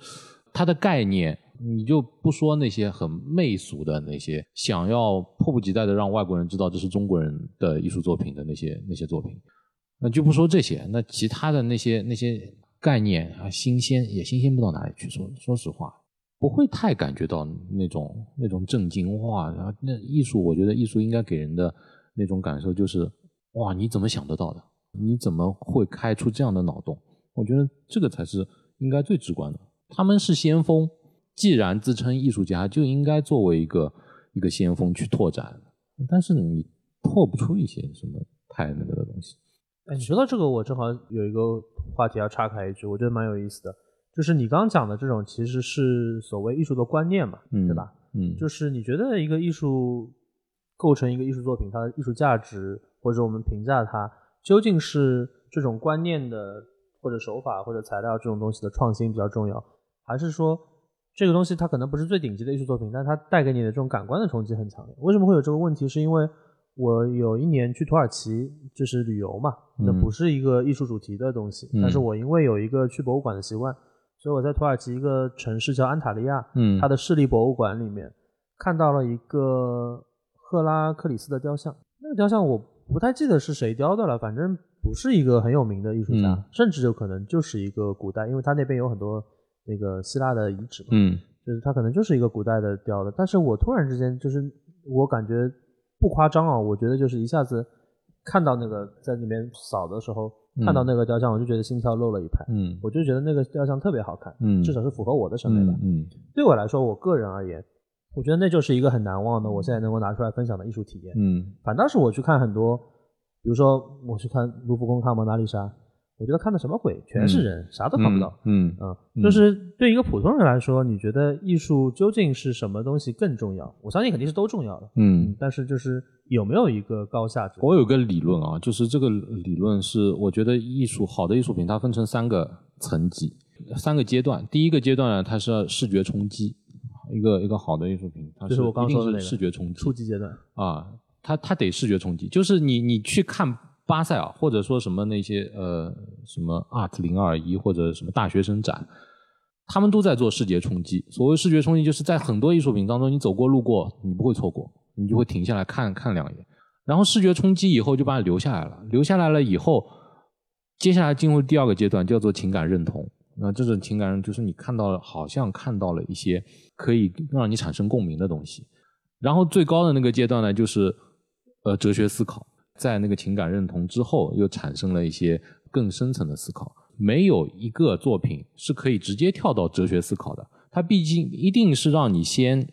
S2: 它的概念，你就不说那些很媚俗的那些想要迫不及待的让外国人知道这是中国人的艺术作品的那些那些作品，那就不说这些，那其他的那些那些概念啊，新鲜也新鲜不到哪里去。说说实话，不会太感觉到那种那种震惊哇！然后那艺术，我觉得艺术应该给人的那种感受就是哇，你怎么想得到的？你怎么会开出这样的脑洞？我觉得这个才是应该最直观的。他们是先锋，既然自称艺术家，就应该作为一个一个先锋去拓展。但是你拓不出一些什么太那个的东西。
S1: 哎，你说到这个，我正好有一个话题要岔开一句，我觉得蛮有意思的，就是你刚刚讲的这种其实是所谓艺术的观念嘛，
S2: 嗯
S1: 对吧？
S2: 嗯，
S1: 就是你觉得一个艺术构成一个艺术作品，它的艺术价值，或者我们评价它，究竟是这种观念的或者手法或者材料这种东西的创新比较重要，还是说这个东西它可能不是最顶级的艺术作品，但它带给你的这种感官的冲击很强烈？为什么会有这个问题？是因为我有一年去土耳其，就是旅游嘛，那
S2: 嗯
S1: 不是一个艺术主题的东西，
S2: 嗯
S1: 但是我因为有一个去博物馆的习惯，所以我在土耳其一个城市叫安塔利亚，
S2: 嗯
S1: 它的市立博物馆里面看到了一个赫拉克里斯的雕像。那个雕像我不太记得是谁雕的了，反正不是一个很有名的艺术家，
S2: 嗯
S1: 甚至有可能就是一个古代，因为他那边有很多那个希腊的遗址嘛，
S2: 嗯
S1: 就是他可能就是一个古代的雕的。但是我突然之间就是我感觉不夸张啊，我觉得就是一下子看到那个在那边扫的时候、
S2: 嗯
S1: 看到那个雕像，我就觉得心跳漏了一拍。
S2: 嗯
S1: 我就觉得那个雕像特别好看，
S2: 嗯，
S1: 至少是符合我的审美的。
S2: 嗯
S1: 对我来说，我个人而言，我觉得那就是一个很难忘的，我现在能够拿出来分享的艺术体验。
S2: 嗯
S1: 反倒是我去看很多，比如说我去看卢浮宫看蒙娜丽莎，我觉得看的什么鬼，全是人，啥都看不到。
S2: 嗯
S1: 嗯，
S2: 嗯
S1: 就是对一个普通人来说，你觉得艺术究竟是什么东西更重要？我相信肯定是都重要的，
S2: 嗯，
S1: 但是就是有没有一个高下？
S2: 我有个理论啊，就是这个理论是我觉得艺术好的艺术品它分成三个层级、三个阶段。第一个阶段呢，它是视觉冲击，一个一个好的艺术品，它
S1: 就是我刚说的那个
S2: 是视觉冲击
S1: 初级阶段，
S2: 啊，它它得视觉冲击，就是你你去看巴塞尔，或者说什么那些呃什么 Art 零二一或者什么大学生展，他们都在做视觉冲击。所谓视觉冲击，就是在很多艺术品当中，你走过路过，你不会错过，你就会停下来看看两眼。然后视觉冲击以后就把你留下来了，留下来了以后，接下来进入第二个阶段，叫做情感认同。那这种情感就是你看到了，好像看到了一些可以让你产生共鸣的东西。然后最高的那个阶段呢，就是呃哲学思考，在那个情感认同之后，又产生了一些更深层的思考。没有一个作品是可以直接跳到哲学思考的，它毕竟一定是让你先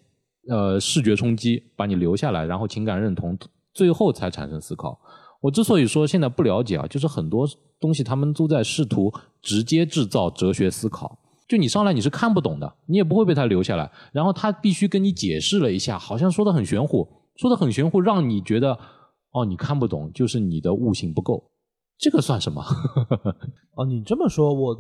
S2: 呃视觉冲击把你留下来，然后情感认同，最后才产生思考。我之所以说现在不了解啊，就是很多东西他们都在试图直接制造哲学思考。就你上来你是看不懂的，你也不会被他留下来，然后他必须跟你解释了一下，好像说的很玄乎，说的很玄乎，让你觉得哦你看不懂，就是你的悟性不够，这个算什么？<laughs>
S1: 哦，你这么说，我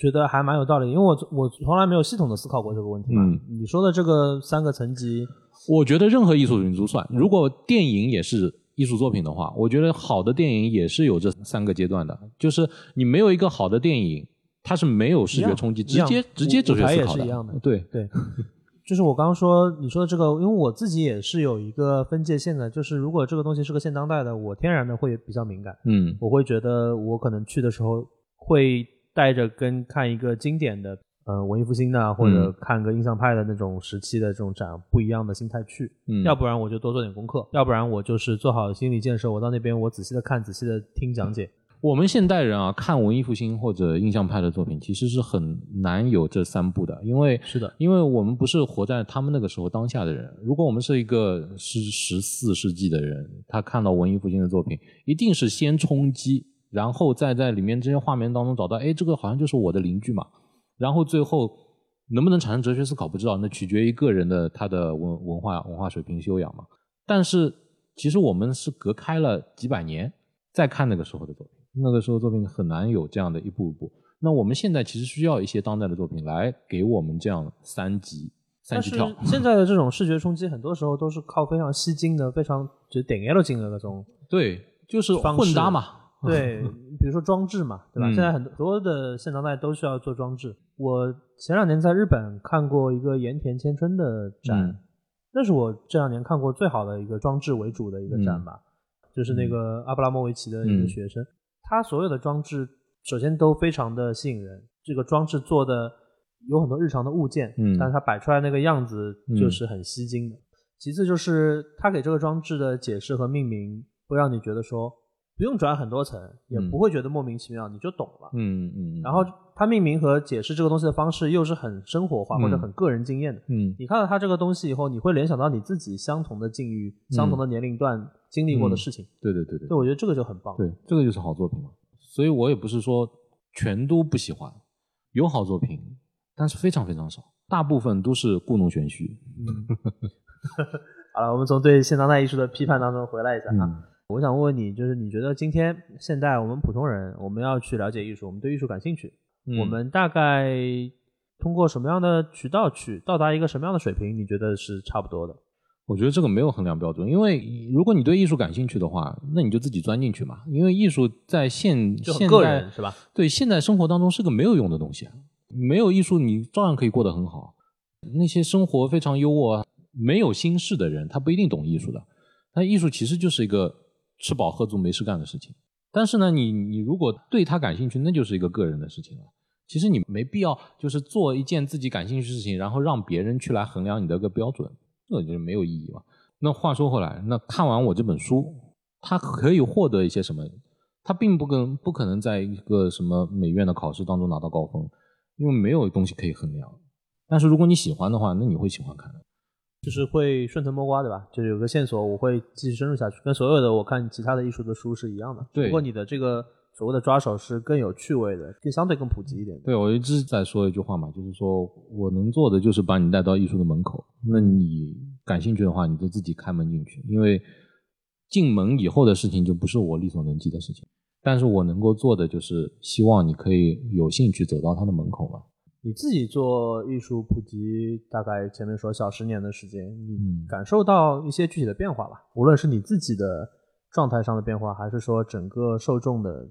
S1: 觉得还蛮有道理，因为我我从来没有系统的思考过这个问题嘛。
S2: 嗯
S1: 你说的这个三个层级，
S2: 我觉得任何艺术品都算。如果电影也是艺术作品的话，我觉得好的电影也是有这三个阶段的。就是你没有一个好的电影，它是没有视觉冲击，直接直接哲学
S1: 也是一样的。
S2: 对，
S1: 对，<laughs> 就是我刚刚说你说的这个，因为我自己也是有一个分界线的，就是如果这个东西是个现当代的，我天然的会比较敏感，
S2: 嗯。
S1: 我会觉得我可能去的时候会带着跟看一个经典的。呃，文艺复兴的或者
S2: 嗯
S1: 看个印象派的那种时期的这种展，不一样的心态去，
S2: 嗯，
S1: 要不然我就多做点功课，要不然我就是做好心理建设，我到那边我仔细的看，仔细的听讲解。
S2: 我们现代人啊，看文艺复兴或者印象派的作品，其实是很难有这三步的，因为
S1: 是的，
S2: 因为我们不是活在他们那个时候当下的人。如果我们是一个是十四世纪的人，他看到文艺复兴的作品，一定是先冲击，然后再在里面这些画面当中找到，哎，这个好像就是我的邻居嘛。然后最后能不能产生哲学思考，不知道，那取决于个人的他的文文化文化水平修养嘛。但是其实我们是隔开了几百年再看那个时候的作品，那个时候作品很难有这样的一步一步。那我们现在其实需要一些当代的作品来给我们这样三级三
S1: 但是
S2: 级跳。
S1: 现在的这种视觉冲击，很多时候都是靠非常吸睛的、非常就是顶 L 镜的那种，
S2: 对，就是混搭嘛。<laughs>
S1: 对，比如说装置嘛，对吧？
S2: 嗯。
S1: 现在很多的现当代都需要做装置。我前两年在日本看过一个盐田千春的展，
S2: 嗯。
S1: 那是我这两年看过最好的一个装置为主的一个展吧，就是那个阿布拉莫维奇的一个
S2: 嗯
S1: 学生，他所有的装置首先都非常的吸引人，这个装置做的有很多日常的物件，
S2: 嗯。
S1: 但是他摆出来那个样子就是很吸睛的。其次就是他给这个装置的解释和命名，会让你觉得说不用转很多层，也
S2: 嗯
S1: 不会觉得莫名其妙，你就懂了。
S2: 嗯嗯，
S1: 然后他命名和解释这个东西的方式又是很生活化
S2: 嗯
S1: 或者很个人经验的。
S2: 嗯
S1: 你看到他这个东西以后，你会联想到你自己相同的境遇、相同的年龄段经历过的事情。
S2: 对对对对
S1: 对，我觉得这个就很棒。
S2: 对，这个就是好作品嘛。所以我也不是说全都不喜欢，有好作品，但是非常非常少，大部分都是故弄玄虚。
S1: 嗯，<laughs> 好了，我们从对现当代艺术的批判当中回来一下啊。
S2: 嗯
S1: 我想问问你，就是你觉得今天现代我们普通人，我们要去了解艺术，我们对艺术感兴趣，
S2: 嗯
S1: 我们大概通过什么样的渠道去到达一个什么样的水平？你觉得是差不多的？
S2: 我觉得这个没有衡量标准，因为如果你对艺术感兴趣的话，那你就自己钻进去嘛。因为艺术在现现代
S1: 人是吧？
S2: 对现代生活当中是个没有用的东西啊，没有艺术你照样可以过得很好。那些生活非常优渥、没有心事的人，他不一定懂艺术的。那艺术其实就是一个吃饱喝足没事干的事情。但是呢，你你如果对他感兴趣，那就是一个个人的事情了。其实你没必要就是做一件自己感兴趣的事情，然后让别人去来衡量你的个标准，这就是没有意义嘛。那话说回来，那看完我这本书，他可以获得一些什么？他并不跟不可能在一个什么美院的考试当中拿到高分，因为没有东西可以衡量。但是如果你喜欢的话，那你会喜欢看的。
S1: 就是会顺藤摸瓜，对吧？就是有个线索，我会继续深入下去，跟所有的我看其他的艺术的书是一样的。
S2: 对
S1: 不过你的这个所谓的抓手是更有趣味的，更相对更普及一点。
S2: 对，我一直在说一句话嘛，就是说我能做的就是把你带到艺术的门口。那你感兴趣的话，你就自己开门进去，因为进门以后的事情就不是我力所能及的事情。但是我能够做的就是希望你可以有兴趣走到他的门口嘛。
S1: 你自己做艺术普及，大概前面说小十年的时间，你
S2: 嗯
S1: 感受到一些具体的变化吧？无论是你自己的状态上的变化，还是说整个受众的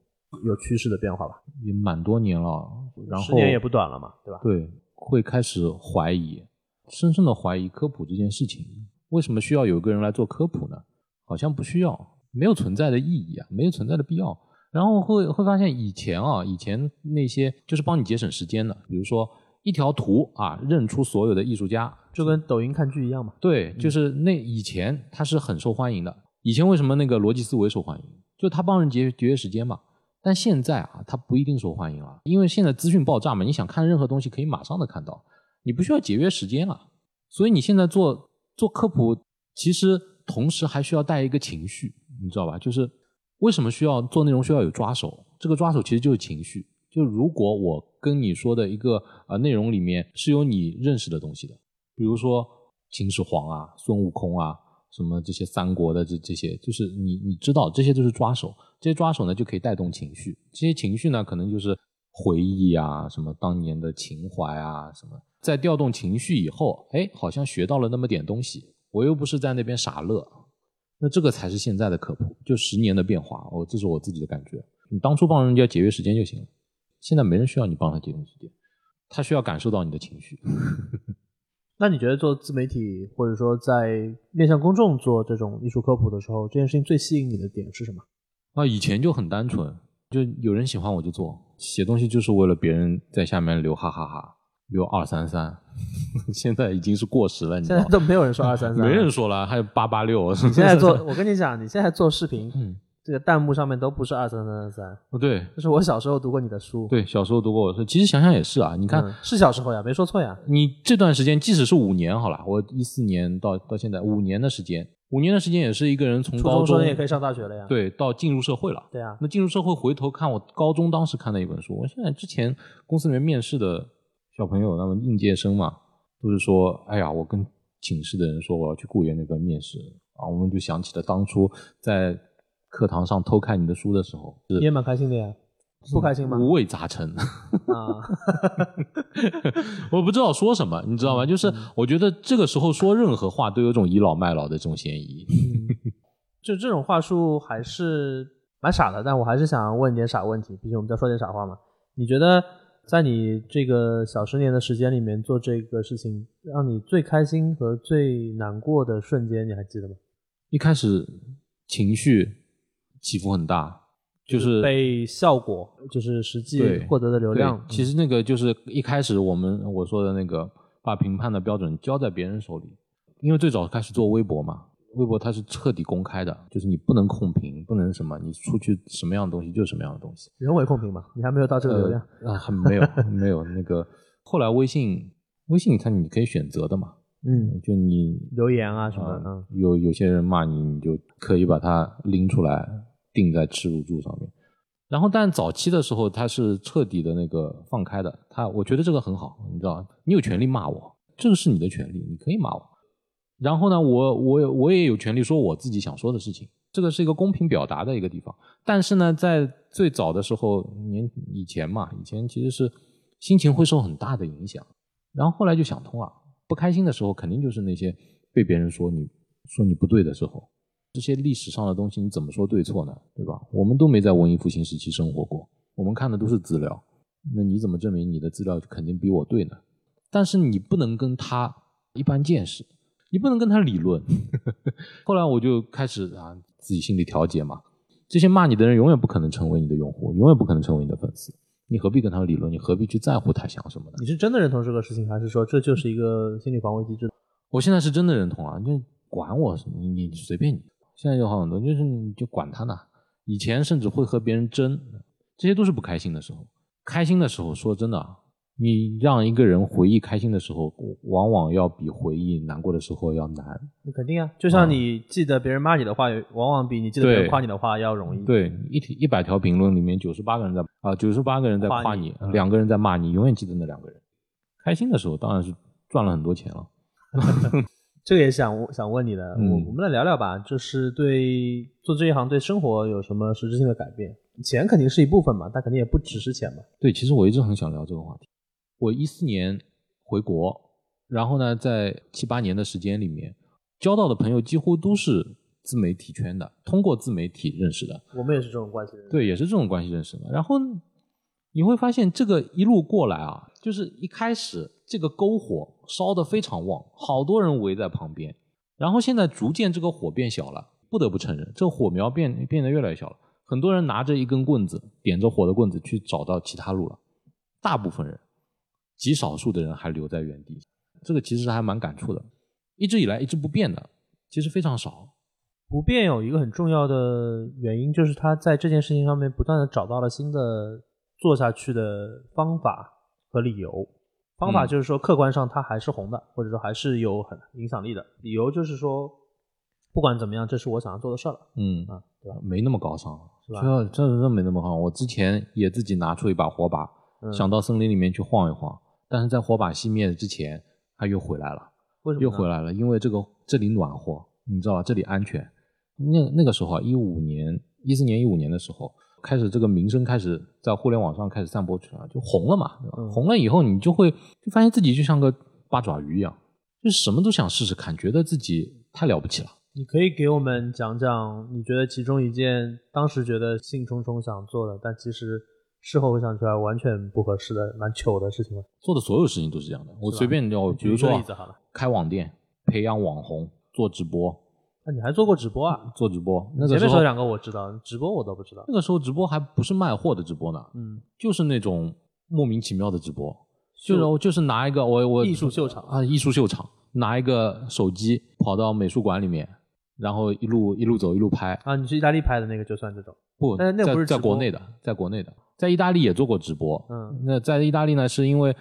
S1: 有趋势的变化吧？
S2: 也蛮多年了，然后
S1: 十年也不短了嘛，对吧？
S2: 对，会开始怀疑，深深的怀疑科普这件事情，为什么需要有个人来做科普呢？好像不需要，没有存在的意义啊，没有存在的必要。然后会会发现以前啊，以前那些就是帮你节省时间的，比如说一条图啊，认出所有的艺术家，
S1: 就跟抖音看剧一样嘛。
S2: 对，就是那以前它是很受欢迎的。以前为什么那个逻辑思维受欢迎？就他帮人节节约时间嘛。但现在啊，它不一定受欢迎了，因为现在资讯爆炸嘛，你想看任何东西可以马上的看到，你不需要节约时间了。所以你现在做做科普，其实同时还需要带一个情绪，你知道吧？就是为什么需要做内容需要有抓手？这个抓手其实就是情绪。就如果我跟你说的一个呃内容里面是有你认识的东西的，比如说秦始皇啊、孙悟空啊，什么这些三国的这这些，就是你你知道这些都是抓手，这些抓手呢就可以带动情绪，这些情绪呢可能就是回忆啊，什么当年的情怀啊，什么在调动情绪以后，哎，好像学到了那么点东西，我又不是在那边傻乐，那这个才是现在的科普，就十年的变化，哦，这是我自己的感觉。你当初帮人家节约时间就行了，现在没人需要你帮他节约时间，他需要感受到你的情绪。<laughs>
S1: 那你觉得做自媒体，或者说在面向公众做这种艺术科普的时候，这件事情最吸引你的点是什么？
S2: 啊，以前就很单纯，就有人喜欢我就做，写东西就是为了别人在下面留哈哈哈，留二三三，<laughs> 现在已经是过时了，你知
S1: 现
S2: 道吗？
S1: 在都没有人说 <laughs> 二三三，
S2: 没人。说了，还有八八六。
S1: 你现在做，<laughs> 我跟你讲，你现在做视频，
S2: 嗯，
S1: 这个弹幕上面都不是二三三三三，
S2: 哦对
S1: 这是我小时候读过你的书。
S2: 对，小时候读过我的书，其实想想也是啊，你看。
S1: 嗯是小时候呀，没说错呀。
S2: 你这段时间，即使是五年好了，我一四年到到现在五年的时间，五年的时间也是一个人从
S1: 初
S2: 高中
S1: 中生也可以上大学了呀。
S2: 对到进入社会了。
S1: 对啊，
S2: 那进入社会回头看我高中当时看的一本书，我现在之前公司里面面试的小朋友，那么应届生嘛，都是说，哎呀，我跟寝室的人说我要去雇员那边面试啊，我们就想起了当初在课堂上偷看你的书的时候，是
S1: 你也蛮开心的呀。不开心吗？
S2: 五味杂陈。
S1: 啊 <laughs> <laughs>
S2: 我不知道说什么，你知道吗？就是我觉得这个时候说任何话都有种倚老卖老的这种嫌疑。
S1: 就这种话术还是蛮傻的，但我还是想问一点傻问题，毕竟我们在说点傻话嘛。你觉得在你这个小十年的时间里面做这个事情，让你最开心和最难过的瞬间，你还记得吗？
S2: 一开始情绪起伏很大，就是
S1: 被效果，就是实际获得的流量，
S2: 对，其实那个就是一开始我们我说的那个把评判的标准交在别人手里，因为最早开始做微博嘛，微博它是彻底公开的，就是你不能控评，不能什么，你出去什么样的东西就是什么样的东西。
S1: 人为控评嘛，你还没有到这个流量。
S2: 呃 <laughs> 啊，还没有没有那个，后来微信微信它你可以选择的嘛，
S1: 嗯，
S2: 就你
S1: 留言啊什么的，
S2: 有有些人骂你，你就可以把它拎出来定在耻辱柱上面。然后，但早期的时候，它是彻底的那个放开的。他我觉得这个很好，你知道，你有权利骂我，这个是你的权利，你可以骂我。然后呢，我我我也有权利说我自己想说的事情，这个是一个公平表达的一个地方。但是呢，在最早的时候，年以前嘛，以前其实是心情会受很大的影响。然后后来就想通了，不开心的时候，肯定就是那些被别人说你说你不对的时候。这些历史上的东西，你怎么说对错呢？对吧？我们都没在文艺复兴时期生活过，我们看的都是资料。那你怎么证明你的资料肯定比我对呢？但是你不能跟他一般见识，你不能跟他理论。后来我就开始啊，自己心理调节嘛。这些骂你的人永远不可能成为你的用户，永远不可能成为你的粉丝。你何必跟他理论？你何必去在乎他想什么呢？
S1: 你是真的认同这个事情，还是说这就是一个心理防卫机制？
S2: 我现在是真的认同啊，就管我，你你随便你。现在就好很多，就是你就管他呢。以前甚至会和别人争，这些都是不开心的时候。开心的时候，说真的，你让一个人回忆开心的时候，往往要比回忆难过的时候要难。
S1: 那肯定啊，就像你记得别人骂你的话，往往比你记得别人夸你的话要容易。
S2: 对，一一百条评论里面，九十八个人在啊，九十八个人在夸你，两个人在骂你，永远记得那两个人。开心的时候当然是赚了很多钱了。<laughs>
S1: 这个也想想问你的，我我们来聊聊吧，就是对做这一行对生活有什么实质性的改变？钱肯定是一部分嘛，但肯定也不只是钱嘛。
S2: 对，其实我一直很想聊这个话题。我一四年回国，然后呢，在七八年的时间里面，交到的朋友几乎都是自媒体圈的，通过自媒体认识的。
S1: 我们也是这种关系认识。
S2: 对，也是这种关系认识的。然后你会发现，这个一路过来啊，就是一开始这个篝火烧得非常旺，好多人围在旁边。然后现在逐渐这个火变小了，不得不承认，这个火苗变变得越来越小了。很多人拿着一根棍子，点着火的棍子去找到其他路了。大部分人，极少数的人还留在原地。这个其实还蛮感触的。一直以来一直不变的，其实非常少。
S1: 不变有一个很重要的原因，就是他在这件事情上面不断的找到了新的做下去的方法和理由。方法就是说，客观上他还是红的，或者说还是有很影响力的。理由就是说，不管怎么样，这是我想要做的事儿了。
S2: 嗯
S1: 啊，对吧？
S2: 没那么高尚。
S1: 是吧？
S2: 这这真没那么好。我之前也自己拿出一把火把，想到森林里面去晃一晃，但是在火把熄灭之前，它又回来了。
S1: 为什么？
S2: 又回来了，因为这个这里暖和，你知道吧？这里安全。那那个时候啊，一五年、一四年、一五年的时候，开始这个名声开始在互联网上开始散播出来，就红了嘛，对吧？红了以后，你就会就发现自己就像个八爪鱼一样，就什么都想试试看，觉得自己太了不起了。
S1: 你可以给我们讲讲，你觉得其中一件当时觉得兴冲冲想做的，但其实事后回想出来完全不合适的、蛮糗的事情了？
S2: 做的所有事情都是这样的。我随便聊，比如说开网店、培养网红、做直播。
S1: 那你还做过直播啊？
S2: 做直播，那
S1: 前面说两个我知道，直播我都不知道。
S2: 那个时候直播还不是卖货的直播呢，
S1: 嗯，
S2: 就是那种莫名其妙的直播，就是就是拿一个我我
S1: 艺术秀场
S2: 啊，艺术秀场，拿一个手机跑到美术馆里面。然后一路一路走一路拍
S1: 啊！你去意大利拍的那个就算这种
S2: 不？
S1: 那那不是
S2: 在国内的，在国内的，在意大利也做过直播。
S1: 嗯，
S2: 那在意大利呢，是因为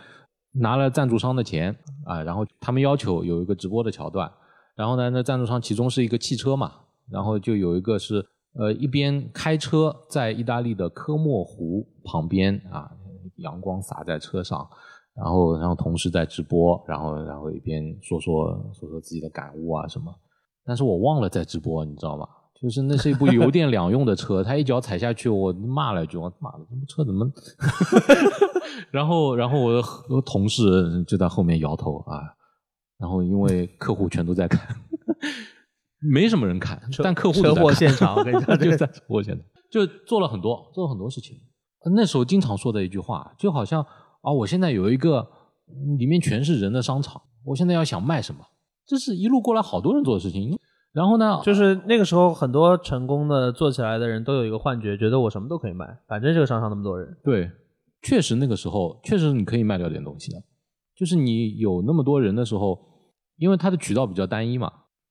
S2: 拿了赞助商的钱啊，然后他们要求有一个直播的桥段，然后呢，那赞助商其中是一个汽车嘛，然后就有一个是呃一边开车在意大利的科莫湖旁边啊，阳光洒在车上，然后然后同时在直播，然后然后一边说说说说自己的感悟啊什么。但是我忘了在直播，你知道吗？就是那是一部油电两用的车，他一脚踩下去，我骂了一句：“我妈的，这部车怎么？” <laughs> 然后，然后我的同事就在后面摇头啊。然后因为客户全都在看，没什么人看，但客户
S1: 车祸现场，我跟你讲，<laughs>
S2: 就在车祸现场，就做了很多，做了很多事情。那时候经常说的一句话，就好像啊，我现在有一个里面全是人的商场，我现在要想卖什么。这是一路过来好多人做的事情，然后呢，
S1: 就是那个时候很多成功的做起来的人都有一个幻觉，觉得我什么都可以卖，反正这个商场那么多人。
S2: 对，确实那个时候确实你可以卖掉点东西的，就是你有那么多人的时候，因为它的渠道比较单一嘛，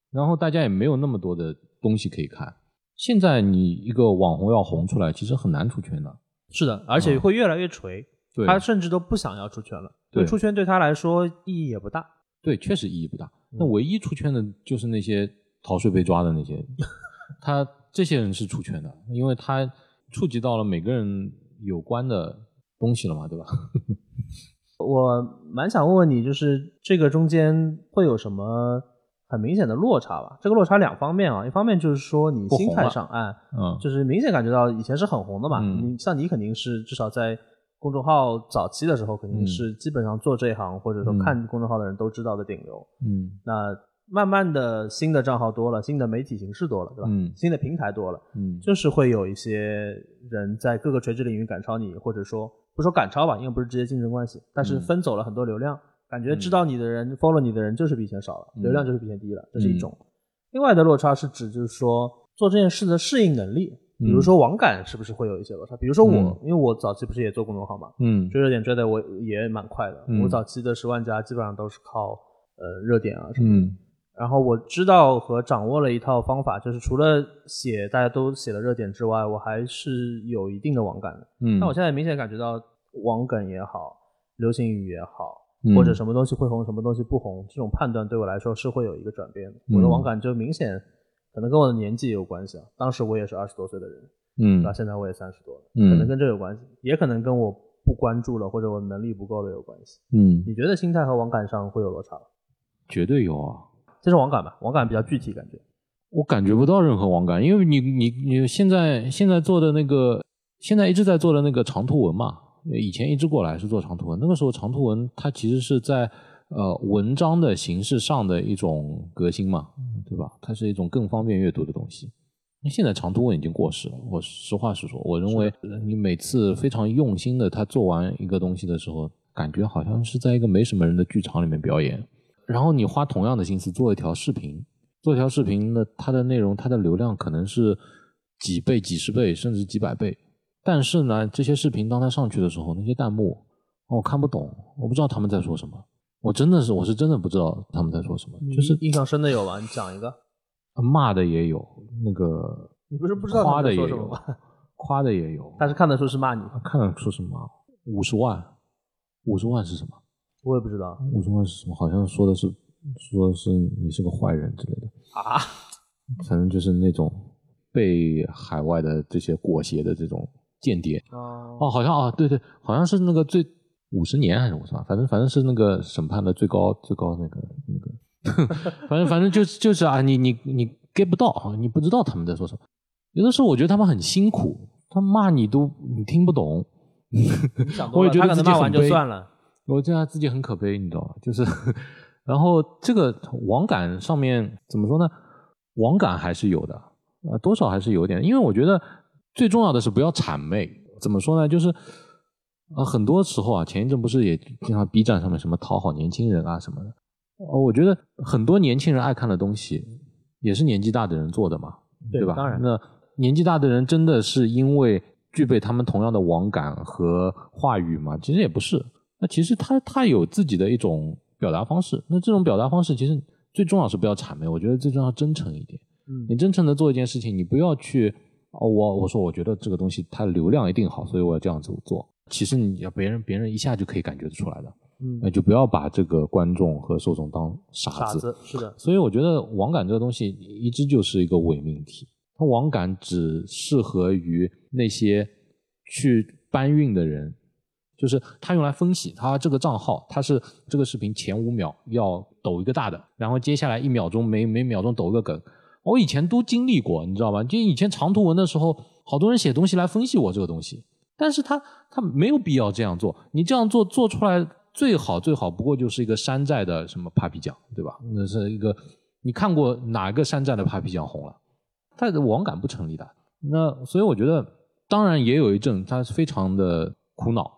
S2: 然后大家也没有那么多的东西可以看。现在你一个网红要红出来，其实很难出圈的。
S1: 是的，而且会越来越垂，
S2: 对
S1: 他甚至都不想要出圈了，
S2: 对，
S1: 出圈对他来说意义也不大。
S2: 对，确实意义不大。那唯一出圈的就是那些逃税被抓的那些，<laughs> 他这些人是出圈的，因为他触及到了每个人有关的东西了嘛，对吧？<laughs>
S1: 我蛮想问问你，就是这个中间会有什么很明显的落差吧？这个落差两方面啊，一方面就是说你心态上，哎，
S2: 嗯，
S1: 就是明显感觉到以前是很红的嘛，你像你肯定是至少在。公众号早期的时候肯定是基本上做这一行或者说看公众号的人都知道的顶流。
S2: 嗯，
S1: 那慢慢的新的账号多了，新的媒体形式多了，对吧？
S2: 嗯，
S1: 新的平台多了，
S2: 嗯，
S1: 就是会有一些人在各个垂直领域赶超你，或者说不说赶超吧，因为不是直接竞争关系，但是分走了很多流量，感觉知道你的人、follow 你的人就是比以前少了，流量就是比以前低了，这是一种。另外的落差是指就是说做这件事的适应能力。比如说网感是不是会有一些落差？比如说我，因为我早期不是也做公众号嘛，
S2: 嗯，
S1: 追热点追的我也蛮快的。我早期的十万加基本上都是靠呃热点啊什么的。然后我知道和掌握了一套方法，就是除了写大家都写的热点之外，我还是有一定的网感的。
S2: 嗯，
S1: 但我现在明显感觉到网梗也好，流行语也好，
S2: 嗯
S1: 或者什么东西会红，什么东西不红，这种判断对我来说是会有一个转变的。我的
S2: 嗯
S1: 网感就明显可能跟我的年纪也有关系啊。当时我也是二十多岁的人，
S2: 嗯
S1: 对吧？现在我也三十多了，
S2: 嗯
S1: 可能跟这有关系，也可能跟我不关注了或者我能力不够了有关系。
S2: 嗯，
S1: 你觉得心态和网感上会有落差吗？
S2: 绝对有啊。
S1: 这是网感吧？网感比较具体感觉。
S2: 我感觉不到任何网感，因为你你你现在现在做的那个，现在一直在做的那个长图文嘛，以前一直过来是做长图文，那个时候长图文它其实是在呃文章的形式上的一种革新嘛，对吧？它是一种更方便阅读的东西。那现在长图文已经过时了，我实话实说，我认为你每次非常用心的他做完一个东西的时候，感觉好像是在一个没什么人的剧场里面表演，然后你花同样的心思做一条视频，做一条视频呢，它的内容、它的流量可能是几倍、几十倍，甚至几百倍。但是呢，这些视频当它上去的时候，那些弹幕，哦我看不懂，我不知道他们在说什么。我真的是，我是真的不知道他们在说什么，就是
S1: 印象深的有吧？你讲一个。
S2: 骂的也有，那个
S1: 你不是不知道他们 <laughs>
S2: 夸的也有
S1: 在说什么吗？，
S2: 夸的也有。
S1: 但是看得出是骂你，
S2: 看得出什么？五十万，五十万是什么？
S1: 我也不知道
S2: 五十万是什么？好像说的是说的是你是个坏人之类的。
S1: 啊。
S2: 反正就是那种被海外的这些裹挟的这种间谍
S1: 哦
S2: 哦，好像啊，对对，好像是那个最五十年还是五十万，反正反正是那个审判的最高最高那个那个，<laughs> 反正反正就是就是啊，你你你 get 不到啊，你不知道他们在说什么。有的时候我觉得他们很辛苦，他骂你都你听不懂，我也觉得自己
S1: 他骂完
S2: 很悲
S1: 就算了。
S2: 我觉得自己很可悲，你知道吗？就是，<laughs> 然后这个网感上面怎么说呢？网感还是有的，呃，多少还是有点，因为我觉得最重要的是不要谄媚。怎么说呢？就是，呃，很多时候啊，前一阵不是也经常 B 站上面什么讨好年轻人啊什么的，呃，我觉得很多年轻人爱看的东西，也是年纪大的人做的嘛，吧？
S1: 对当然
S2: 那年纪大的人真的是因为具备他们同样的网感和话语吗？其实也不是。那其实他他有自己的一种表达方式。那这种表达方式其实最重要是不要谄媚，我觉得最重要真诚一点。
S1: 嗯
S2: 你真诚的做一件事情，你不要去哦，我我说我觉得这个东西它流量一定好，所以我要这样子做。其实你要别人别人一下就可以感觉得出来的，
S1: 嗯
S2: 那就不要把这个观众和受众当傻
S1: 傻子是的，
S2: 所以我觉得网感这个东西一直就是一个伪命题，它网感只适合于那些去搬运的人，就是他用来分析，他这个账号他是这个视频前五秒要抖一个大的，然后接下来一秒钟每每秒钟抖一个梗。我以前都经历过，你知道吧？就以前长图文的时候，好多人写东西来分析我这个东西，但是他他没有必要这样做。你这样做做出来最好最好不过就是一个山寨的什么 Papi 酱，对吧？那是一个你看过哪个山寨的 Papi 酱红了？它的网感不成立的。那所以我觉得，当然也有一阵他非常的苦恼，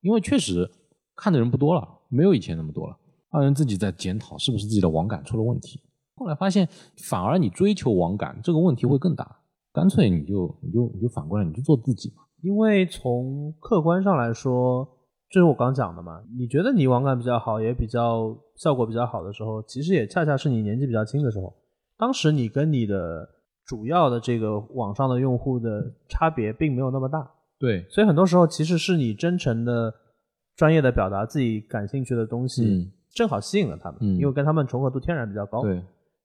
S2: 因为确实看的人不多了，没有以前那么多了。二人自己在检讨是不是自己的网感出了问题。后来发现，反而你追求网感这个问题会更大，干脆你就你就你就反过来，你就做自己嘛。
S1: 因为从客观上来说，这是我刚讲的嘛。你觉得你网感比较好，也比较效果比较好的时候，其实也恰恰是你年纪比较轻的时候。当时你跟你的主要的这个网上的用户的差别并没有那么大，
S2: 对，
S1: 所以很多时候其实是你真诚的、专业的表达自己感兴趣的东西，
S2: 嗯
S1: 正好吸引了他们，
S2: 嗯
S1: 因为跟他们重合度天然比较高。
S2: 对，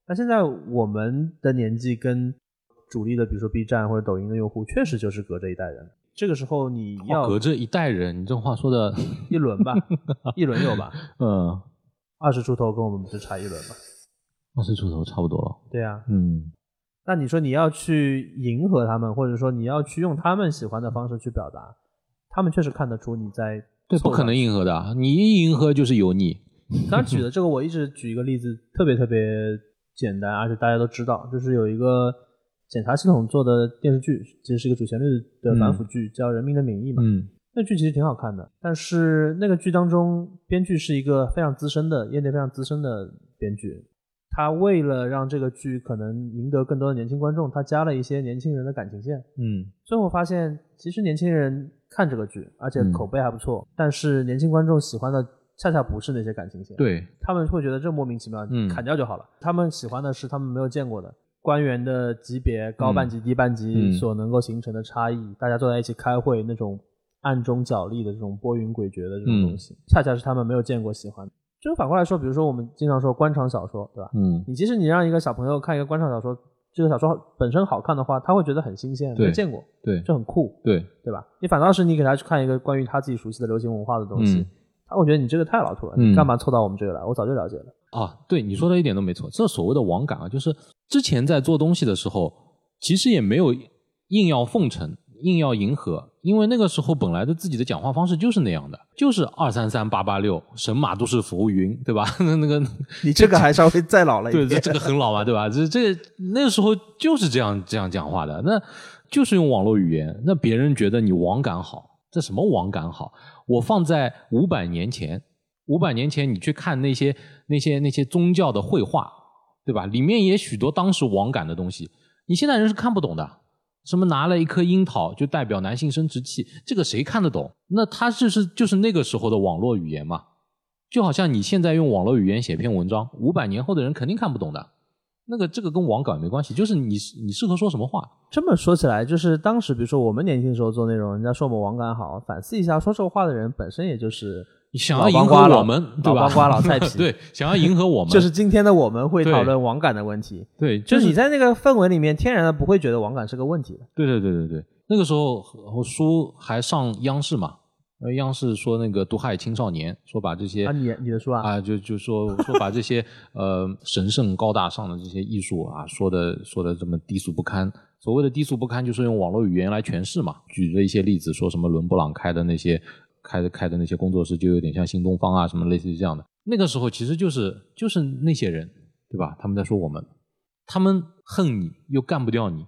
S1: 那现在我们的年纪跟主力的，比如说 B 站或者抖音的用户，确实就是隔着一代人。这个时候你要
S2: 哦隔着一代人，你这话说的，<laughs>
S1: 一轮吧，一轮有吧？<laughs>
S2: 嗯，
S1: 二十出头跟我们是差一轮吧？
S2: 二十出头差不多了。
S1: 对啊、
S2: 嗯，
S1: 那你说你要去迎合他们，或者说你要去用他们喜欢的方式去表达，他们确实看得出你在
S2: 对，不可能迎合的啊，你一迎合就是油腻。
S1: 刚举的这个，我一直举一个例子，特别特别简单，而且大家都知道，就是有一个检察系统做的电视剧，其实是一个主旋律的反腐剧，叫《人民的名义》嘛。
S2: 嗯
S1: 那剧其实挺好看的，但是那个剧当中，编剧是一个非常资深的、业内非常资深的编剧，他为了让这个剧可能赢得更多的年轻观众，他加了一些年轻人的感情线。
S2: 嗯
S1: 最后发现，其实年轻人看这个剧，而且
S2: 嗯
S1: 口碑还不错，但是年轻观众喜欢的恰恰不是那些感情线。
S2: 对，
S1: 他们会觉得这莫名其妙，
S2: 嗯
S1: 砍掉就好了。他们喜欢的是他们没有见过的官员的级别、高半级、低半级
S2: 嗯
S1: 所能够形成的差异，大家坐在一起开会那种暗中角力的这种波云诡谲的这种东西，恰恰是他们没有见过喜欢。就反过来说，比如说我们经常说官场小说，对吧？
S2: 嗯，
S1: 你即使你让一个小朋友看一个官场小说，这个小说本身好看的话，他会觉得很新鲜，没见过，
S2: 对
S1: 就很酷，
S2: 对，
S1: 对吧？你反倒是你给他去看一个关于他自己熟悉的流行文化的东西，
S2: 嗯
S1: 他会觉得你这个太老土了，
S2: 嗯
S1: 你干嘛凑到我们这里来？我早就了解了。
S2: 啊，对你说的一点都没错。这所谓的网感啊，就是之前在做东西的时候，其实也没有硬要奉承、硬要迎合，因为那个时候本来的自己的讲话方式就是那样的，就是二三三八八六，神马都是浮云，对吧？那 <laughs> 那个 <laughs>
S1: 你这个还稍微再老了一
S2: 对，
S1: 点，
S2: 对这个很老嘛，对吧？这这那个时候就是这样这样讲话的，那就是用网络语言。那别人觉得你网感好，这什么网感好？我放在五百年前，五百年前你去看那些那些那些宗教的绘画，对吧？里面也许多当时网感的东西，你现在人是看不懂的。什么拿了一颗樱桃就代表男性生殖器，这个谁看得懂？那他就是就是那个时候的网络语言嘛。就好像你现在用网络语言写篇文章，五百年后的人肯定看不懂的。那个这个跟网感没关系，就是你你适合说什么话。
S1: 这么说起来，就是当时比如说我们年轻时候做内容，人家说我们网感好，反思一下，说这个话的人本身也就是
S2: 想要迎合我们，对吧？
S1: 老帮瓜老菜 <laughs> 皮
S2: 对，想要迎合我们，
S1: 就是今天的我们会讨论网感的问题，
S2: 对，
S1: 就是是你在那个氛围里面，天然的不会觉得网感是个问题的。
S2: 对对对对对，那个时候我书还上央视嘛，呃，央视说那个毒害青少年，说把这些
S1: 啊，你你的书啊，
S2: 啊，就就说说把这些呃神圣高大上的这些艺术啊，说的说的这么低俗不堪。所谓的低俗不堪，就是用网络语言来诠释嘛。举了一些例子，说什么伦勃朗开的那些开的开的那些工作室，就有点像新东方啊，什么类似于这样的。那个时候其实就是就是那些人，对吧？他们在说我们，他们恨你又干不掉你。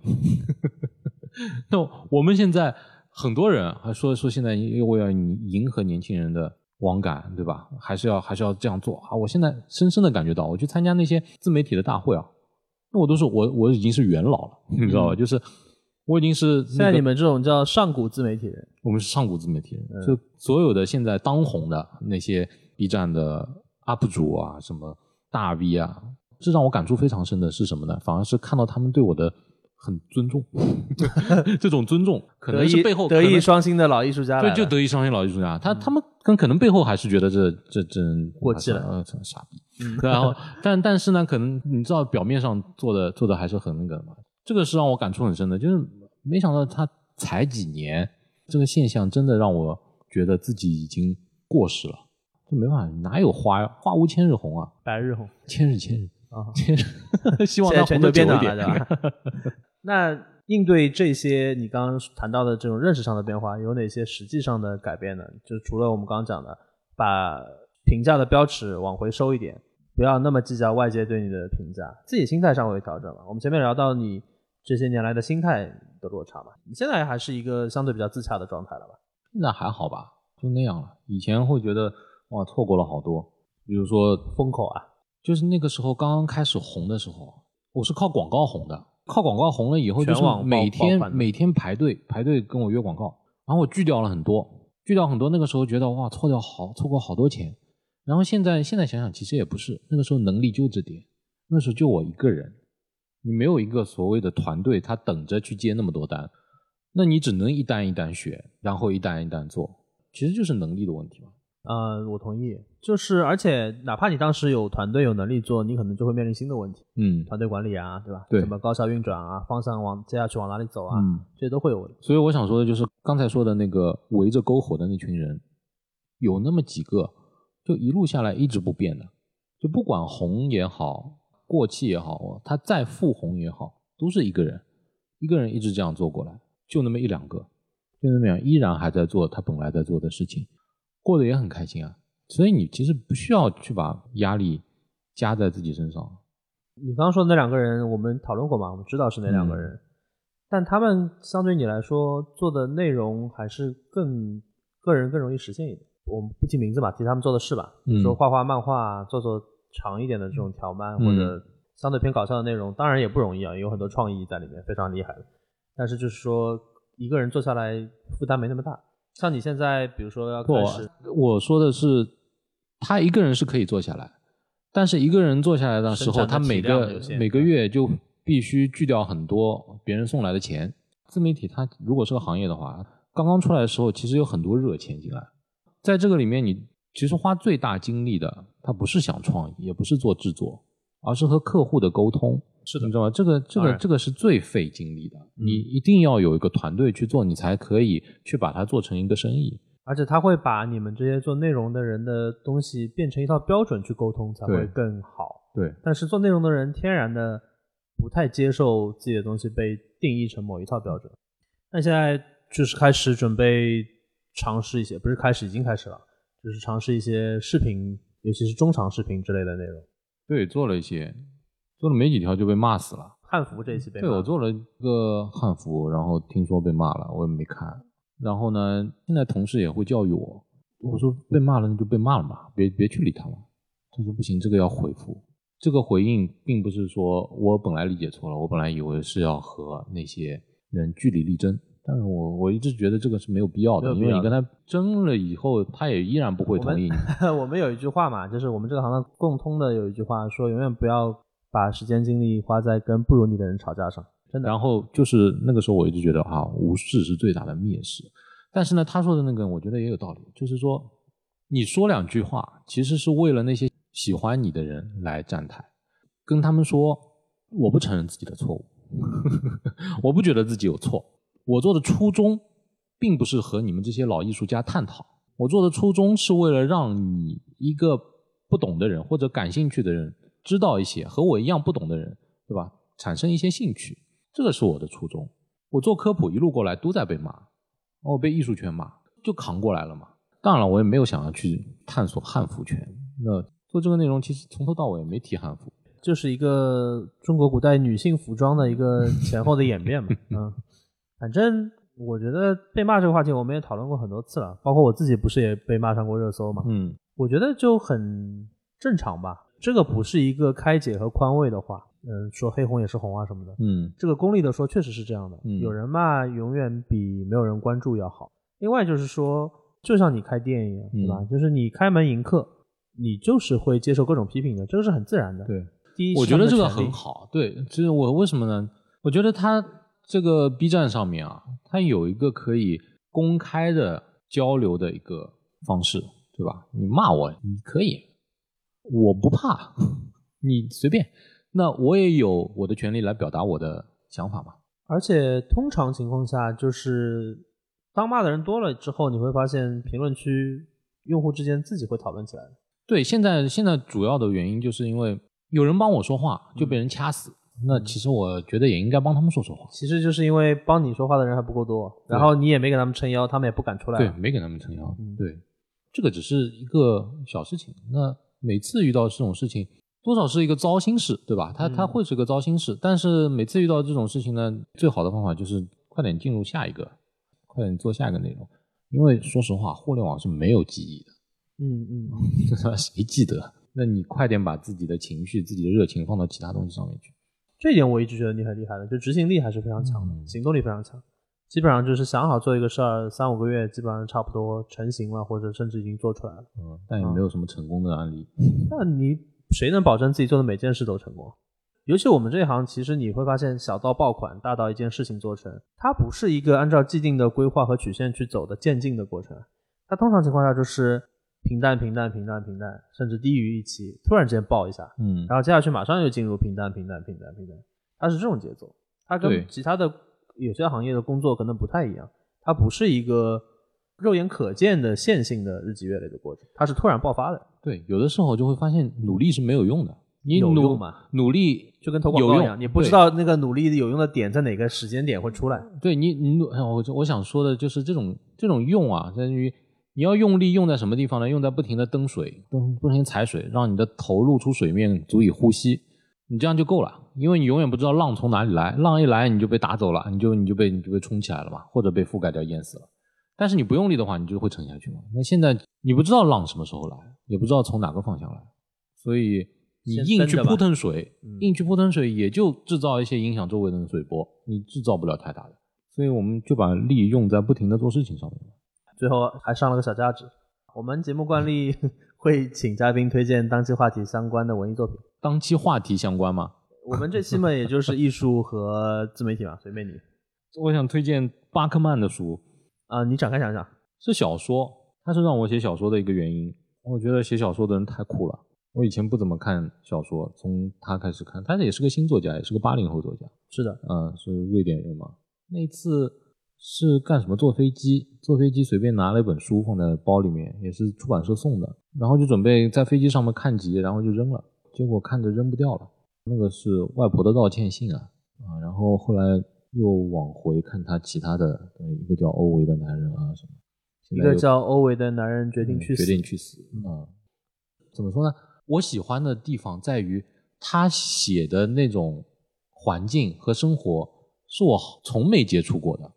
S2: <laughs> 那我们现在很多人还说说现在因为要迎合年轻人的网感，对吧？还是要还是要这样做啊！我现在深深的感觉到，我去参加那些自媒体的大会啊，那我都是我我已经是元老了，你知道吧？就是我已经是、那个、
S1: 现在你们这种叫上古自媒体人，
S2: 我们是上古自媒体人，就所有的现在当红的那些 B 站的 UP 主啊，什么大 V 啊，这让我感触非常深的是什么呢？反而是看到他们对我的很尊重，<laughs> 这种尊重可能是背后
S1: 德艺双馨的老艺术家来
S2: 对，就德艺双馨老艺术家，他他们跟可能背后还是觉得这这真
S1: 过气了
S2: 呃，这傻逼。嗯然后，但但是呢，可能你知道表面上做的做的还是很那个的嘛。这个是让我感触很深的，就是没想到他才几年，这个现象真的让我觉得自己已经过时了。这没办法，哪有花呀？花无千日红啊，
S1: 百日红
S2: 千日千日
S1: 啊，
S2: 千日。<laughs> 希望
S1: 现在全球
S2: 它红的久
S1: 变暖了，
S2: 一点。
S1: 对吧？<laughs> 那应对这些你刚刚谈到的这种认识上的变化，有哪些实际上的改变呢？就除了我们刚刚讲的，把评价的标尺往回收一点，不要那么计较外界对你的评价，自己心态上会有调整了。我们前面聊到你这些年来的心态的落差嘛，你现在还是一个相对比较自洽的状态了吧？
S2: 现在还好吧，就那样了。以前会觉得哇，错过了好多，比如说
S1: 风口啊，
S2: 就是那个时候刚刚开始红的时候，我是靠广告红的。靠广告红了以后，就是每天每天排队排队跟我约广告，然后我拒掉了很多，拒掉很多。那个时候觉得哇，错掉好错过好多钱。然后现在现在想想，其实也不是，那个时候能力就这点，那时候就我一个人，你没有一个所谓的团队，他等着去接那么多单，那你只能一单一单学，然后一单一单做，其实就是能力的问题嘛。
S1: 呃，我同意，就是而且哪怕你当时有团队有能力做，你可能就会面临新的问题，
S2: 嗯
S1: 团队管理啊，对吧？
S2: 对
S1: 怎么高效运转啊，方向往接下去往哪里走啊，
S2: 嗯。
S1: 这些都会有问题。
S2: 所以我想说的就是刚才说的那个围着篝火的那群人，有那么几个，就一路下来一直不变的，就不管红也好，过气也好，他再复红也好，都是一个人，一个人一直这样做过来，就那么一两个，就那么样，依然还在做他本来在做的事情，过得也很开心啊。所以你其实不需要去把压力加在自己身上。
S1: 你刚刚说的那两个人，我们讨论过嘛？我们知道是哪两个人，但他们相对你来说做的内容还是更个人更容易实现一点。我们不提名字吧，提他们做的事吧，
S2: 嗯
S1: 说画画、漫画，做做长一点的这种条漫、
S2: 嗯
S1: 或者相对偏搞笑的内容，当然也不容易啊，有很多创意在里面，非常厉害的。但是就是说，一个人做下来负担没那么大。像你现在，比如说要开始，
S2: 我我说的是，他一个人是可以做下来，但是一个人做下来的时候，他每个每个月就必须拒掉很多别人送来的钱。自媒体它如果是个行业的话，刚刚出来的时候，其实有很多热钱进来，在这个里面，你其实花最大精力的，它不是想创意，也不是做制作，而是和客户的沟通。
S1: 是的
S2: 你知道吗？这个这个这个是最费精力的，你一定要有一个团队去做，你才可以去把它做成一个生意。
S1: 而且他会把你们这些做内容的人的东西变成一套标准去沟通，才会更好。
S2: 对，
S1: 但是做内容的人天然的不太接受自己的东西被定义成某一套标准。那现在就是开始准备尝试一些，不是开始已经开始了，就是尝试一些视频，尤其是中长视频之类的内容。
S2: 对，做了一些，做了没几条就被骂死了。
S1: 汉服这一期被
S2: 对我做了一个汉服，然后听说被骂了，我也没看。然后呢，现在同事也会教育我，我说被骂了那就被骂了嘛，别别去理他了。他说不行，这个要回复。这个回应并不是说我本来理解错了，我本来以为是要和那些人据理力争，但是我我一直觉得这个是没有必要的，因为你跟他争了以后，他也依然不会同意你。<laughs>
S1: 我们有一句话嘛，就是我们这个行当共通的有一句话说，永远不要把时间精力花在跟不如你的人吵架上。真的，
S2: 然后就是那个时候，我一直觉得啊，无视是最大的蔑视。但是呢，他说的那个，我觉得也有道理，就是说，你说两句话，其实是为了那些喜欢你的人来站台，跟他们说，我不承认自己的错误，<laughs> 我不觉得自己有错，我做的初衷，并不是和你们这些老艺术家探讨，我做的初衷是为了让你一个不懂的人或者感兴趣的人知道一些和我一样不懂的人，对吧？产生一些兴趣。这个是我的初衷。我做科普一路过来都在被骂，我被艺术圈骂，就扛过来了嘛。当然了，我也没有想要去探索汉服圈。那做这个内容，其实从头到尾没提汉服。
S1: 就是一个中国古代女性服装的一个前后的演变嘛。<laughs> 嗯，反正我觉得被骂这个话题，我们也讨论过很多次了，包括我自己不是也被骂上过热搜嘛。
S2: 嗯，
S1: 我觉得就很正常吧。这个不是一个开解和宽慰的话，嗯，说黑红也是红啊什么的。
S2: 嗯
S1: 这个功利的说，确实是这样的。
S2: 嗯
S1: 有人骂永远比没有人关注要好。另外就是说，就像你开店一样，对吧？
S2: 嗯
S1: 就是你开门迎客，你就是会接受各种批评的，这个是很自然的。
S2: 对，
S1: 第一，
S2: 我觉得这个很。好。对，其实我为什么呢？我觉得他这个 B 站上面啊，它有一个可以公开的交流的一个方式，对吧？你骂我，你可以，我不怕，你随便。那我也有我的权利来表达我的想法嘛。
S1: 而且通常情况下，就是当骂的人多了之后，你会发现评论区用户之间自己会讨论起来。
S2: 对，现在现在主要的原因就是因为有人帮我说话就被人掐死，那其实我觉得也应该帮他们说说话。
S1: 其实就是因为帮你说话的人还不够多，然后你也没给他们撑腰，他们也不敢出来。
S2: 对，，没给他们撑腰。
S1: 嗯
S2: 对，这个只是一个小事情。那每次遇到这种事情，多少是一个糟心事，对吧？它它
S1: 嗯
S2: 会是个糟心事，但是每次遇到这种事情呢，最好的方法就是快点进入下一个，快点做下一个内容。因为说实话，互联网是没有记忆的，
S1: 嗯 <laughs> 嗯，
S2: 谁记得？那你快点把自己的情绪、自己的热情放到其他东西上面去。
S1: 这一点我一直觉得你很厉害的，就执行力还是非常强的，
S2: 嗯
S1: 行动力非常强。基本上就是想好做一个事儿，三五个月基本上差不多成型了，或者甚至已经做出来了。
S2: 嗯，但也没有什么成功的案例。
S1: 那你谁能保证自己做的每件事都成功？尤其我们这一行，其实你会发现，小到爆款，大到一件事情做成，它不是一个按照既定的规划和曲线去走的渐进的过程。它通常情况下就是平淡、平淡、平淡、平淡，甚至低于预期，突然之间爆一下，
S2: 嗯，
S1: 然后接下去马上又进入平淡、平淡、平淡、平淡，它是这种节奏。它跟其他的有些行业的工作可能不太一样，它不是一个肉眼可见的线性的日积月累的过程，它是突然爆发的。
S2: 对，有的时候就会发现努力是没有用的。你努
S1: 有用吗？
S2: 努力
S1: 就跟投广告一样，你不知道那个努力有用的点在哪个时间点会出来。
S2: 对你，你努我我想说的就是这种这种用啊，在于你要用力用在什么地方呢？用在不停的蹬水，蹬不停地踩水，让你的头露出水面，足以呼吸，你这样就够了。因为你永远不知道浪从哪里来，浪一来你就被打走了，你就你就被你就被冲起来了嘛，或者被覆盖掉淹死了。但是你不用力的话，你就会沉下去嘛。那现在你不知道浪什么时候来，也不知道从哪个方向来，所以你硬去扑腾水，
S1: 嗯
S2: 硬去扑腾水，也就制造一些影响周围的水波，你制造不了太大的。所以我们就把力用在不停的做事情上面。
S1: 最后还上了个小价值。我们节目惯例 <laughs> 会请嘉宾推荐当期话题相关的文艺作品。
S2: 当期话题相关吗？
S1: 我们这期嘛，也就是艺术和自媒体嘛，<laughs> 随便你。
S2: 我想推荐巴克曼的书，
S1: 啊，你展开讲讲。
S2: 是小说，它是让我写小说的一个原因。我觉得写小说的人太酷了。我以前不怎么看小说，从他开始看，他也是个新作家，也是个八零后作家。
S1: 是的，
S2: 嗯，是瑞典人嘛。那次是干什么？坐飞机，坐飞机随便拿了一本书放在包里面，也是出版社送的，然后就准备在飞机上面看几页，然后就扔了。结果看着扔不掉了，那个是外婆的道歉信啊啊！然后后来又往回看他其他的，一个叫欧维的男人啊什么。
S1: 一个叫欧维的男人决定去
S2: 死，决定去死啊！怎么说呢？我喜欢的地方在于他写的那种环境和生活是我从没接触过的，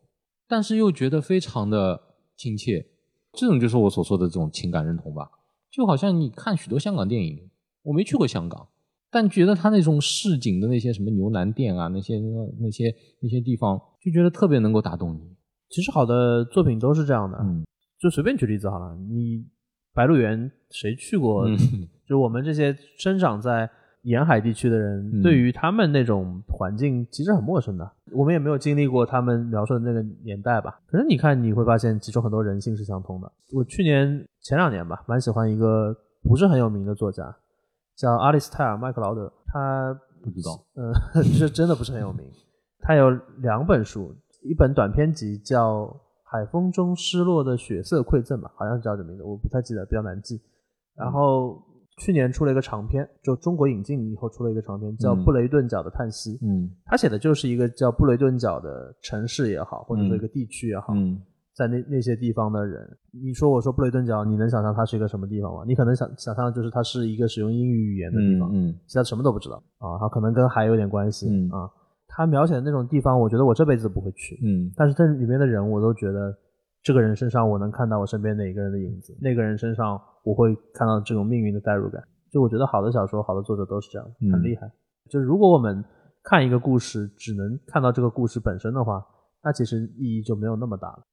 S2: 但是又觉得非常的亲切。这种就是我所说的这种情感认同吧。就好像你看许多香港电影，我没去过香港，但觉得他那种市井的那些什么牛腩店啊，那些那些那些地方，就觉得特别能够打动你。
S1: 其实好的作品都是这样的。嗯。就随便举例子好了，你白鹿原谁去过？<laughs> 就我们这些生长在沿海地区的人，对于他们那种环境其实很陌生的。我们也没有经历过他们描述的那个年代吧。可是你看，你会发现其中很多人性是相通的。我去年前两年吧，蛮喜欢一个不是很有名的作家，叫阿里斯泰尔·麦克劳德。他
S2: 不知道，
S1: 嗯，<laughs> 这真的不是很有名。他有两本书，一本短篇集叫。海风中失落的血色馈赠吧，好像是叫这名字，我不太记得，比较难记。然后去年出了一个长篇，就中国引进以后出了一个长篇，叫《布雷顿角的叹息》。
S2: 嗯，
S1: 他写的就是一个叫布雷顿角的城市也好，或者说一个地区也好，嗯在那那些地方的人，你说我说布雷顿角，你能想象它是一个什么地方吗？你可能想想象就是它是一个使用英语语言的地方，
S2: 嗯，
S1: 其他什么都不知道啊，它可能跟海有点关系嗯啊。他描写的那种地方，我觉得我这辈子都不会去。
S2: 嗯，
S1: 但是这里面的人，我都觉得这个人身上我能看到我身边哪一个人的影子，那个人身上我会看到这种命运的代入感。就我觉得好的小说、好的作者都是这样，很厉害。就是如果我们看一个故事，只能看到这个故事本身的话，那其实意义就没有那么大了。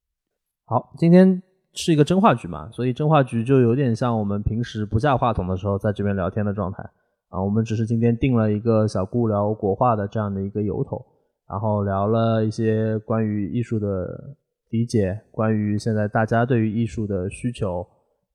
S1: 好，今天是一个真话局嘛，所以真话局就有点像我们平时不架话筒的时候在这边聊天的状态。啊，我们只是今天定了一个小顾聊国画的这样的一个由头，然后聊了一些关于艺术的理解，关于现在大家对于艺术的需求，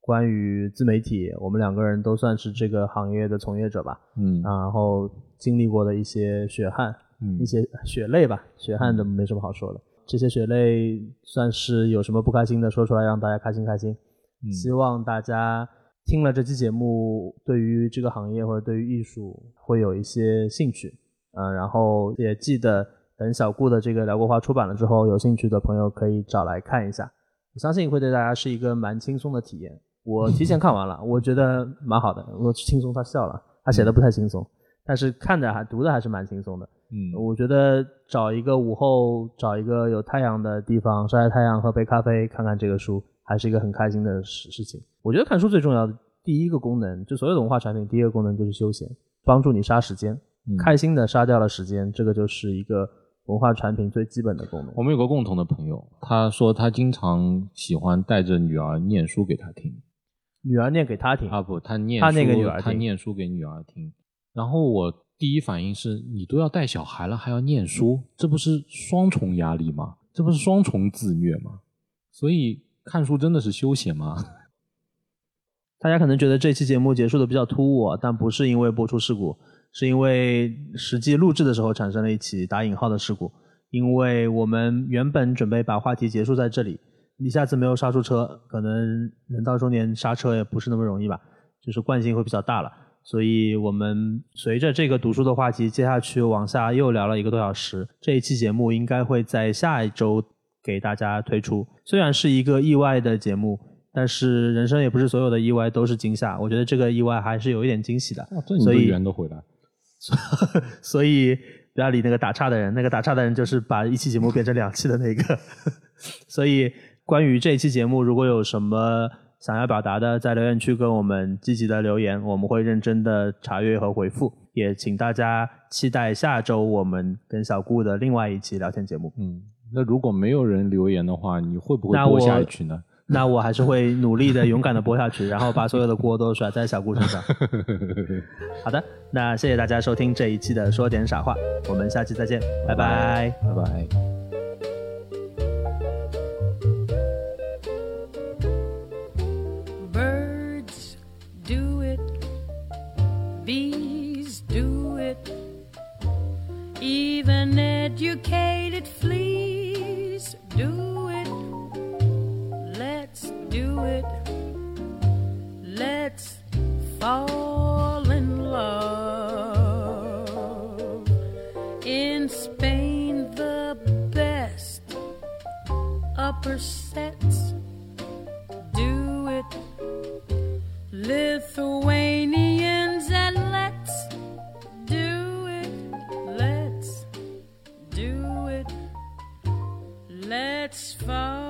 S1: 关于自媒体，我们两个人都算是这个行业的从业者吧，
S2: 嗯，
S1: 然后经历过的一些血汗，
S2: 嗯，
S1: 一些血泪吧，血汗的没什么好说的，这些血泪算是有什么不开心的说出来让大家开心开心，希望大家。听了这期节目，对于这个行业或者对于艺术会有一些兴趣，嗯，然后也记得等小顾的这个辽国画出版了之后，有兴趣的朋友可以找来看一下，我相信会对大家是一个蛮轻松的体验。我提前看完了，我觉得蛮好的，我轻松他笑了，他写的不太轻松，但是看着还读的还是蛮轻松的。
S2: 嗯，
S1: 我觉得找一个午后，找一个有太阳的地方晒晒太阳，喝杯咖啡，看看这个书。还是一个很开心的事事情。我觉得看书最重要的第一个功能，就所有的文化产品，第一个功能就是休闲，帮助你杀时间，开心的杀掉了时间，这个就是一个文化产品最基本的功能。
S2: 我们有个共同的朋友，他说他经常喜欢带着女儿念书给他听，
S1: 女儿念给他听
S2: 啊不，他念
S1: 他那个女儿
S2: 他念书给女儿听。然后我第一反应是你都要带小孩了，还要念书，这不是双重压力吗？这不是双重自虐吗？所以。看书真的是休闲吗？<laughs>
S1: 大家可能觉得这期节目结束的比较突兀，但不是因为播出事故，是因为实际录制的时候产生了一起打引号的事故。因为我们原本准备把话题结束在这里，一下子没有刹住车，可能人到中年刹车也不是那么容易吧，就是惯性会比较大了。所以我们随着这个读书的话题接下去往下又聊了一个多小时，这一期节目应该会在下一周。给大家推出，虽然是一个意外的节目，但是人生也不是所有的意外都是惊吓。我觉得这个意外还是有一点惊喜的。所以
S2: 人都回来，<laughs>
S1: 所以不要理那个打岔的人，那个打岔的人就是把一期节目变成两期的那个。<laughs> 所以关于这一期节目，如果有什么想要表达的，在留言区跟我们积极的留言，我们会认真的查阅和回复。也请大家期待下周我们跟小顾的另外一期聊天节目。
S2: 嗯。那如果没有人留言的话，你会不会播下去呢？
S1: 那我还是会努力的、勇敢的播下去，然后把所有的锅都甩在小顾身上。<laughs> 好的，那谢谢大家收听这一期的说点傻话，我们下期再见，拜拜，
S2: 拜拜。
S3: Even educated fleas do it. Let's do it. Let's fall in love. In Spain, the best upper sets do it. Lithuania. let's fall.